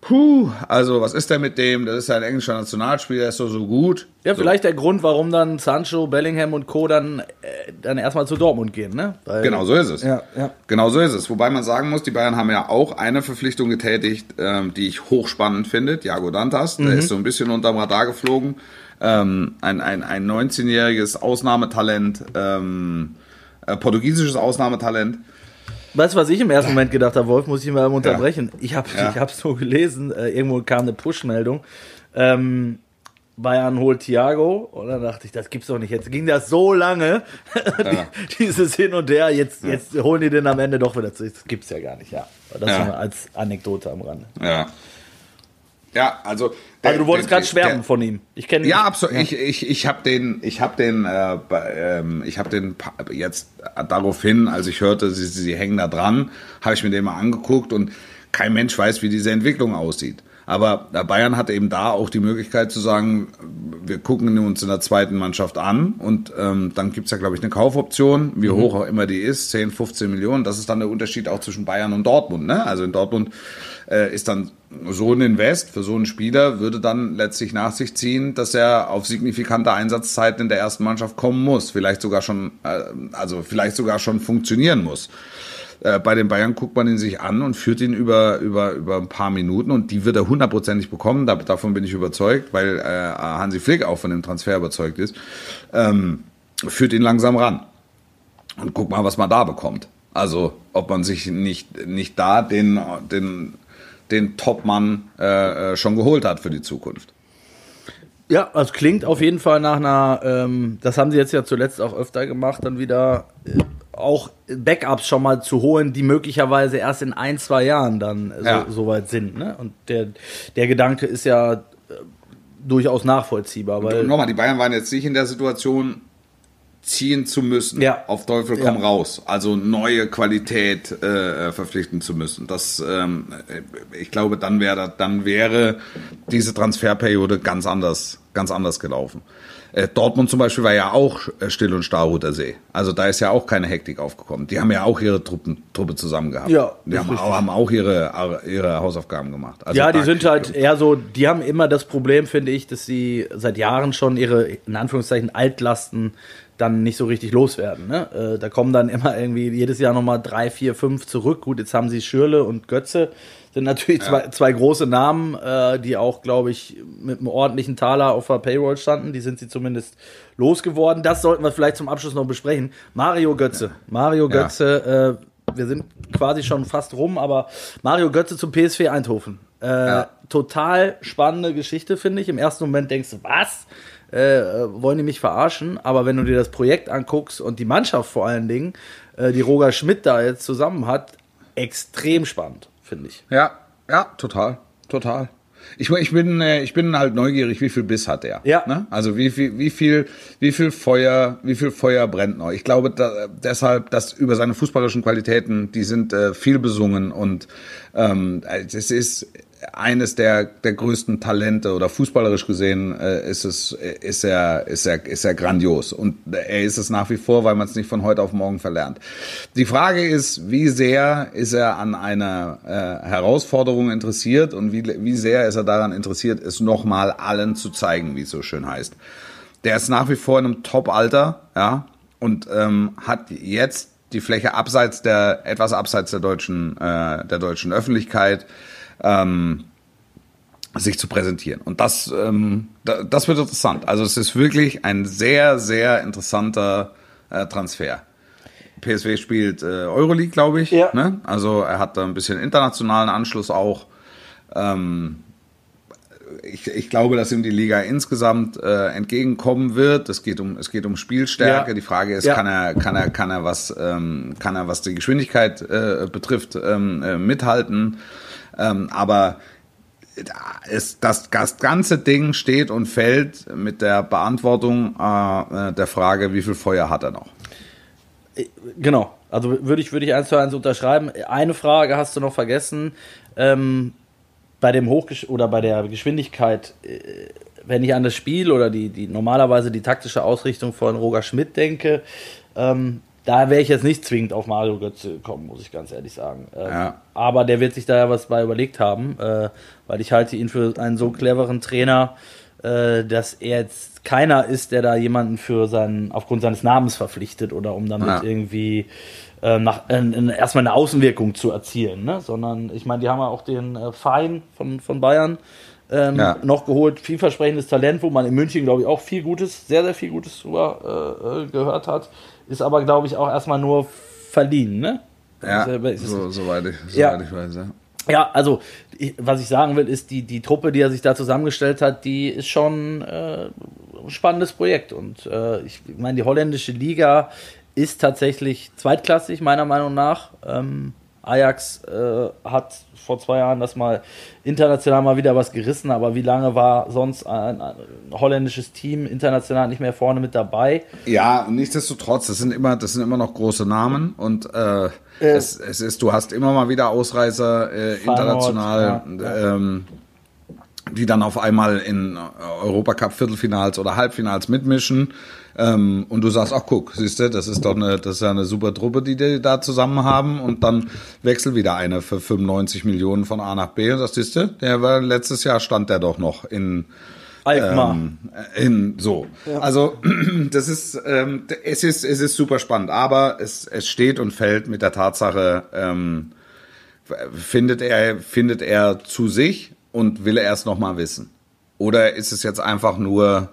Puh, also was ist denn mit dem? Das ist ja ein englischer Nationalspieler, der ist doch so gut. Ja, so. vielleicht der Grund, warum dann Sancho, Bellingham und Co. dann, äh, dann erstmal zu Dortmund gehen, ne? Weil, Genau so ist es. Ja, ja. Genau so ist es. Wobei man sagen muss, die Bayern haben ja auch eine Verpflichtung getätigt, ähm, die ich hochspannend finde. Thiago Dantas, Mhm. der ist so ein bisschen unterm Radar geflogen. Ähm, ein, ein, ein 19-jähriges Ausnahmetalent, ähm, äh, portugiesisches Ausnahmetalent. Weißt du, was ich im ersten Moment gedacht habe, Wolf, muss ich mal unterbrechen. Ich habe Ja. ich hab's so gelesen, äh, irgendwo kam eine Push-Meldung. Ähm, Bayern holt Thiago und dann dachte ich, das gibt's doch nicht. Jetzt ging das so lange, die, dieses Hin und Her, jetzt, jetzt holen die den am Ende doch wieder zurück. Das gibt's ja gar nicht, ja. Das Ja. nur als Anekdote am Rande. Ja. Ja, also. Der- Also du wolltest gerade schwärmen der- von ihm. Ich kenne. Ja, absolut. Ich, ich, ich habe den, ich habe den, äh, ähm, ich habe den jetzt daraufhin, als ich hörte, sie, sie hängen da dran, habe ich mir den mal angeguckt und kein Mensch weiß, wie diese Entwicklung aussieht. Aber äh, Bayern hatte eben da auch die Möglichkeit zu sagen, wir gucken uns in der zweiten Mannschaft an und ähm, dann gibt's ja, glaube ich, eine Kaufoption, wie hoch auch immer die ist, 10, 15 Millionen. Das ist dann der Unterschied auch zwischen Bayern und Dortmund. Ne? Also in Dortmund äh, ist dann so ein Invest für so einen Spieler würde dann letztlich nach sich ziehen, dass er auf signifikante Einsatzzeiten in der ersten Mannschaft kommen muss, vielleicht sogar schon, äh, also vielleicht sogar schon funktionieren muss. Äh, bei den Bayern guckt man ihn sich an und führt ihn über, über, über ein paar Minuten und die wird er hundertprozentig bekommen, da, davon bin ich überzeugt, weil äh, Hansi Flick auch von dem Transfer überzeugt ist, ähm, führt ihn langsam ran und guck mal, was man da bekommt. Also, ob man sich nicht, nicht da den, den, den Topmann äh, äh, schon geholt hat für die Zukunft. Ja, also klingt auf jeden Fall nach einer, ähm, das haben sie jetzt ja zuletzt auch öfter gemacht, dann wieder äh, auch Backups schon mal zu holen, die möglicherweise erst in ein, zwei Jahren dann äh, Ja. so, so weit sind. Ne? Und der, der Gedanke ist ja äh, durchaus nachvollziehbar, weil Und nochmal, die Bayern waren jetzt nicht in der Situation, ziehen zu müssen, Ja. auf Teufel komm Ja. raus, also neue Qualität äh, verpflichten zu müssen. Das, ähm, äh, ich glaube, dann wäre dann wäre diese Transferperiode ganz anders, ganz anders gelaufen. Äh, Dortmund zum Beispiel war ja auch äh, Still- und Starroter See. Also da ist ja auch keine Hektik aufgekommen. Die haben ja auch ihre Truppen, Truppe zusammen gehabt. Ja, die haben haben auch ihre, ihre Hausaufgaben gemacht. Also ja, die sind halt eher so, die haben immer das Problem, finde ich, dass sie seit Jahren schon ihre, in Anführungszeichen, Altlasten dann nicht so richtig loswerden. Ne? Äh, da kommen dann immer irgendwie jedes Jahr nochmal drei, vier, fünf zurück. Gut, jetzt haben sie Schürle und Götze. Sind natürlich zwei, zwei große Namen, äh, die auch, glaube ich, mit einem ordentlichen Taler auf der Payroll standen. Die sind sie zumindest losgeworden. Das sollten wir vielleicht zum Abschluss noch besprechen. Mario Götze. Mario Ja. Götze, äh, wir sind quasi schon fast rum, aber Mario Götze zum PSV Eindhoven. Äh, Ja. Total spannende Geschichte, finde ich. Im ersten Moment denkst du, was? Äh, äh, wollen die mich verarschen? Aber wenn du dir das Projekt anguckst und die Mannschaft vor allen Dingen, äh, die Roger Schmidt da jetzt zusammen hat, extrem spannend, finde ich. Ja, ja, total, total. Ich, ich bin, äh, ich bin halt neugierig, wie viel Biss hat er? Ja. Ne? Also wie viel, wie viel, wie viel Feuer, wie viel Feuer brennt noch? Ich glaube da, deshalb, dass über seine fußballerischen Qualitäten, die sind äh, viel besungen und ähm, es ist, eines der, der größten Talente oder fußballerisch gesehen äh, ist es ist er ist er ist er grandios und er ist es nach wie vor, weil man es nicht von heute auf morgen verlernt. Die Frage ist, wie sehr ist er an einer äh, Herausforderung interessiert und wie wie sehr ist er daran interessiert, es nochmal allen zu zeigen, wie es so schön heißt. Der ist nach wie vor in einem Top-Alter, ja, und ähm, hat jetzt die Fläche abseits der etwas abseits der deutschen äh, der deutschen Öffentlichkeit ähm, sich zu präsentieren. Und das, ähm, das wird interessant. Also es ist wirklich ein sehr, sehr interessanter äh, Transfer. PSW spielt äh, Euroleague, glaube ich. Ja. Ne? Also er hat da ein bisschen internationalen Anschluss auch. Ähm, ich, ich glaube, dass ihm die Liga insgesamt äh, entgegenkommen wird. Es geht um es geht um Spielstärke. Ja. Die Frage ist, Ja. kann er kann er kann er was ähm, kann er was die Geschwindigkeit äh, betrifft ähm, äh, mithalten? Ähm, aber es, das, das ganze Ding steht und fällt mit der Beantwortung äh, der Frage, wie viel Feuer hat er noch? Genau. Also würde ich, würde ich eins zu eins unterschreiben. Eine Frage hast du noch vergessen. Ähm, bei dem Hochgesch oder bei der Geschwindigkeit, äh, wenn ich an das Spiel oder die, die normalerweise die taktische Ausrichtung von Roger Schmidt denke, ähm, da wäre ich jetzt nicht zwingend auf Mario Götze gekommen, muss ich ganz ehrlich sagen. Ähm, Ja. Aber der wird sich da ja was bei überlegt haben, äh, weil ich halte ihn für einen so cleveren Trainer, äh, dass er jetzt keiner ist, der da jemanden für seinen, aufgrund seines Namens verpflichtet oder um damit Ja. irgendwie äh, nach, äh, erstmal eine Außenwirkung zu erzielen. Ne? Sondern, ich meine, die haben ja auch den äh, Fein von, von Bayern ähm, Ja. noch geholt. Vielversprechendes Talent, wo man in München, glaube ich, auch viel Gutes, sehr, sehr viel Gutes drüber äh, äh, gehört hat. Ist aber, glaube ich, auch erstmal nur verliehen. Ne? Ja, so, soweit ich, soweit Ja. ich weiß. Ja. ja, also ich, was ich sagen will, ist, die, die Truppe, die er sich da zusammengestellt hat, die ist schon äh, ein spannendes Projekt. Und äh, ich meine, die holländische Liga ist tatsächlich zweitklassig, meiner Meinung nach. Ähm, Ajax äh, hat vor zwei Jahren das mal international mal wieder was gerissen, aber wie lange war sonst ein, ein holländisches Team international nicht mehr vorne mit dabei? Ja, und nichtsdestotrotz, das sind immer, das sind immer noch große Namen und äh, es, es ist, du hast immer mal wieder Ausreißer äh, international, ja, Ähm, die dann auf einmal in Europacup Viertelfinals oder Halbfinals mitmischen. Ähm, und du sagst, ach guck, siehst du, das ist doch eine, das ist ja eine super Truppe, die die da zusammen haben. Und dann wechselt wieder einer für 95 Millionen von A nach B. Und das siehst du, der war letztes Jahr stand der doch noch in Alkmaar. ähm, in so. Also das ist ähm, es ist es ist super spannend, aber es es steht und fällt mit der Tatsache ähm, findet er findet er zu sich und will er erst noch mal wissen oder ist es jetzt einfach nur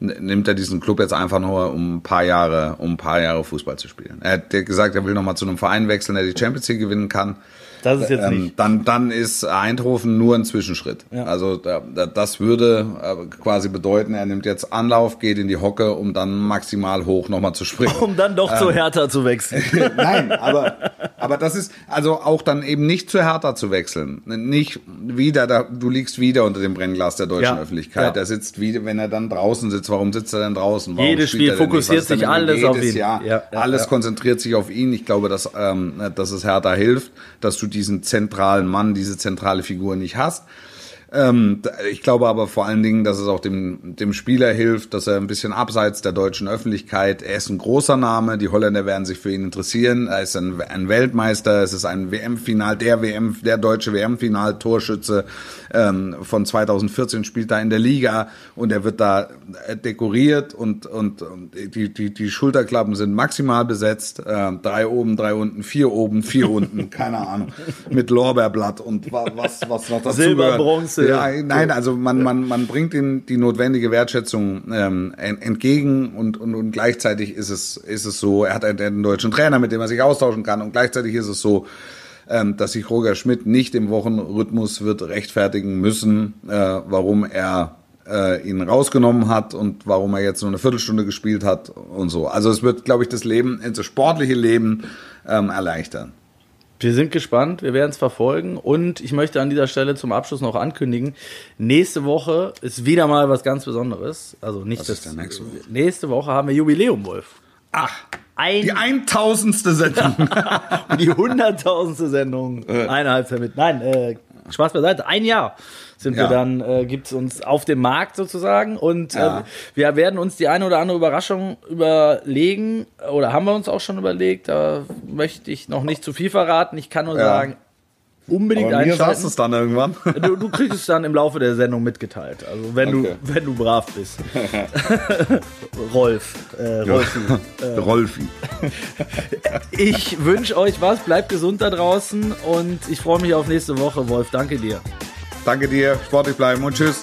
nimmt er diesen Club jetzt einfach nur um ein paar Jahre um ein paar Jahre Fußball zu spielen. Er hat gesagt, er will noch mal zu einem Verein wechseln, der die Champions League gewinnen kann. Das ist jetzt Ähm, nicht. dann, dann ist Eindhoven nur ein Zwischenschritt. Ja. Also da, da, das würde äh, quasi bedeuten, er nimmt jetzt Anlauf, geht in die Hocke, um dann maximal hoch nochmal zu springen. Um dann doch Ähm. zu Hertha zu wechseln. Nein, aber, aber das ist also auch dann eben nicht zu Hertha zu wechseln. Nicht wieder, da, du liegst wieder unter dem Brennglas der deutschen Ja, Öffentlichkeit. ja. Der sitzt wieder, wenn er dann draußen sitzt, warum sitzt er denn draußen? Warum Jedes Spiel er fokussiert sich alles jedes auf ihn. Jahr? Ja, alles konzentriert sich auf ihn. Ich glaube, dass, ähm, dass es Hertha hilft, dass du diesen zentralen Mann, diese zentrale Figur nicht hast. Ähm, ich glaube aber vor allen Dingen, dass es auch dem, dem Spieler hilft, dass er ein bisschen abseits der deutschen Öffentlichkeit, er ist ein großer Name, die Holländer werden sich für ihn interessieren, er ist ein, ein Weltmeister, es ist ein WM-Final, der WM, der deutsche WM-Final-Torschütze ähm, von 2014 spielt da in der Liga und er wird da äh, dekoriert und, und, und die, die, die Schulterklappen sind maximal besetzt, äh, drei oben, drei unten, vier oben, vier unten, keine Ahnung, mit Lorbeerblatt und wa- was, was noch dazu Silber, gehört. Bronze. Ja, nein, also man, man, man bringt ihm die notwendige Wertschätzung ähm, en- entgegen und, und, und gleichzeitig ist es, ist es so, er hat einen, einen deutschen Trainer, mit dem er sich austauschen kann und gleichzeitig ist es so, ähm, dass sich Roger Schmidt nicht im Wochenrhythmus wird rechtfertigen müssen, äh, warum er äh, ihn rausgenommen hat und warum er jetzt nur eine Viertelstunde gespielt hat und so. Also es wird, glaube ich, das Leben, das sportliche Leben ähm, erleichtern. Wir sind gespannt, wir werden es verfolgen und ich möchte an dieser Stelle zum Abschluss noch ankündigen, nächste Woche ist wieder mal was ganz Besonderes. Also nicht Was das, ist nächste Woche? nächste Woche haben wir Jubiläum, Wolf. Ach, Ein, die eintausendste Sendung. die hunderttausendste Sendung, eine Halbzeit mit. Nein, äh, Spaß beiseite. Ein Jahr sind wir Ja. dann, äh, gibt's uns auf dem Markt sozusagen. Und Ja. äh, wir werden uns die eine oder andere Überraschung überlegen. Oder haben wir uns auch schon überlegt. Da möchte ich noch nicht zu viel verraten. Ich kann nur Ja. sagen, unbedingt Aber mir sagst du einschalten. es dann irgendwann. Du, du kriegst es dann im Laufe der Sendung mitgeteilt. Also wenn Okay. du wenn du brav bist. Rolf. Äh, Rolfi. Rolfi. Ich wünsche euch was, bleibt gesund da draußen und ich freue mich auf nächste Woche. Wolf, danke dir. Danke dir, sportlich bleiben und tschüss.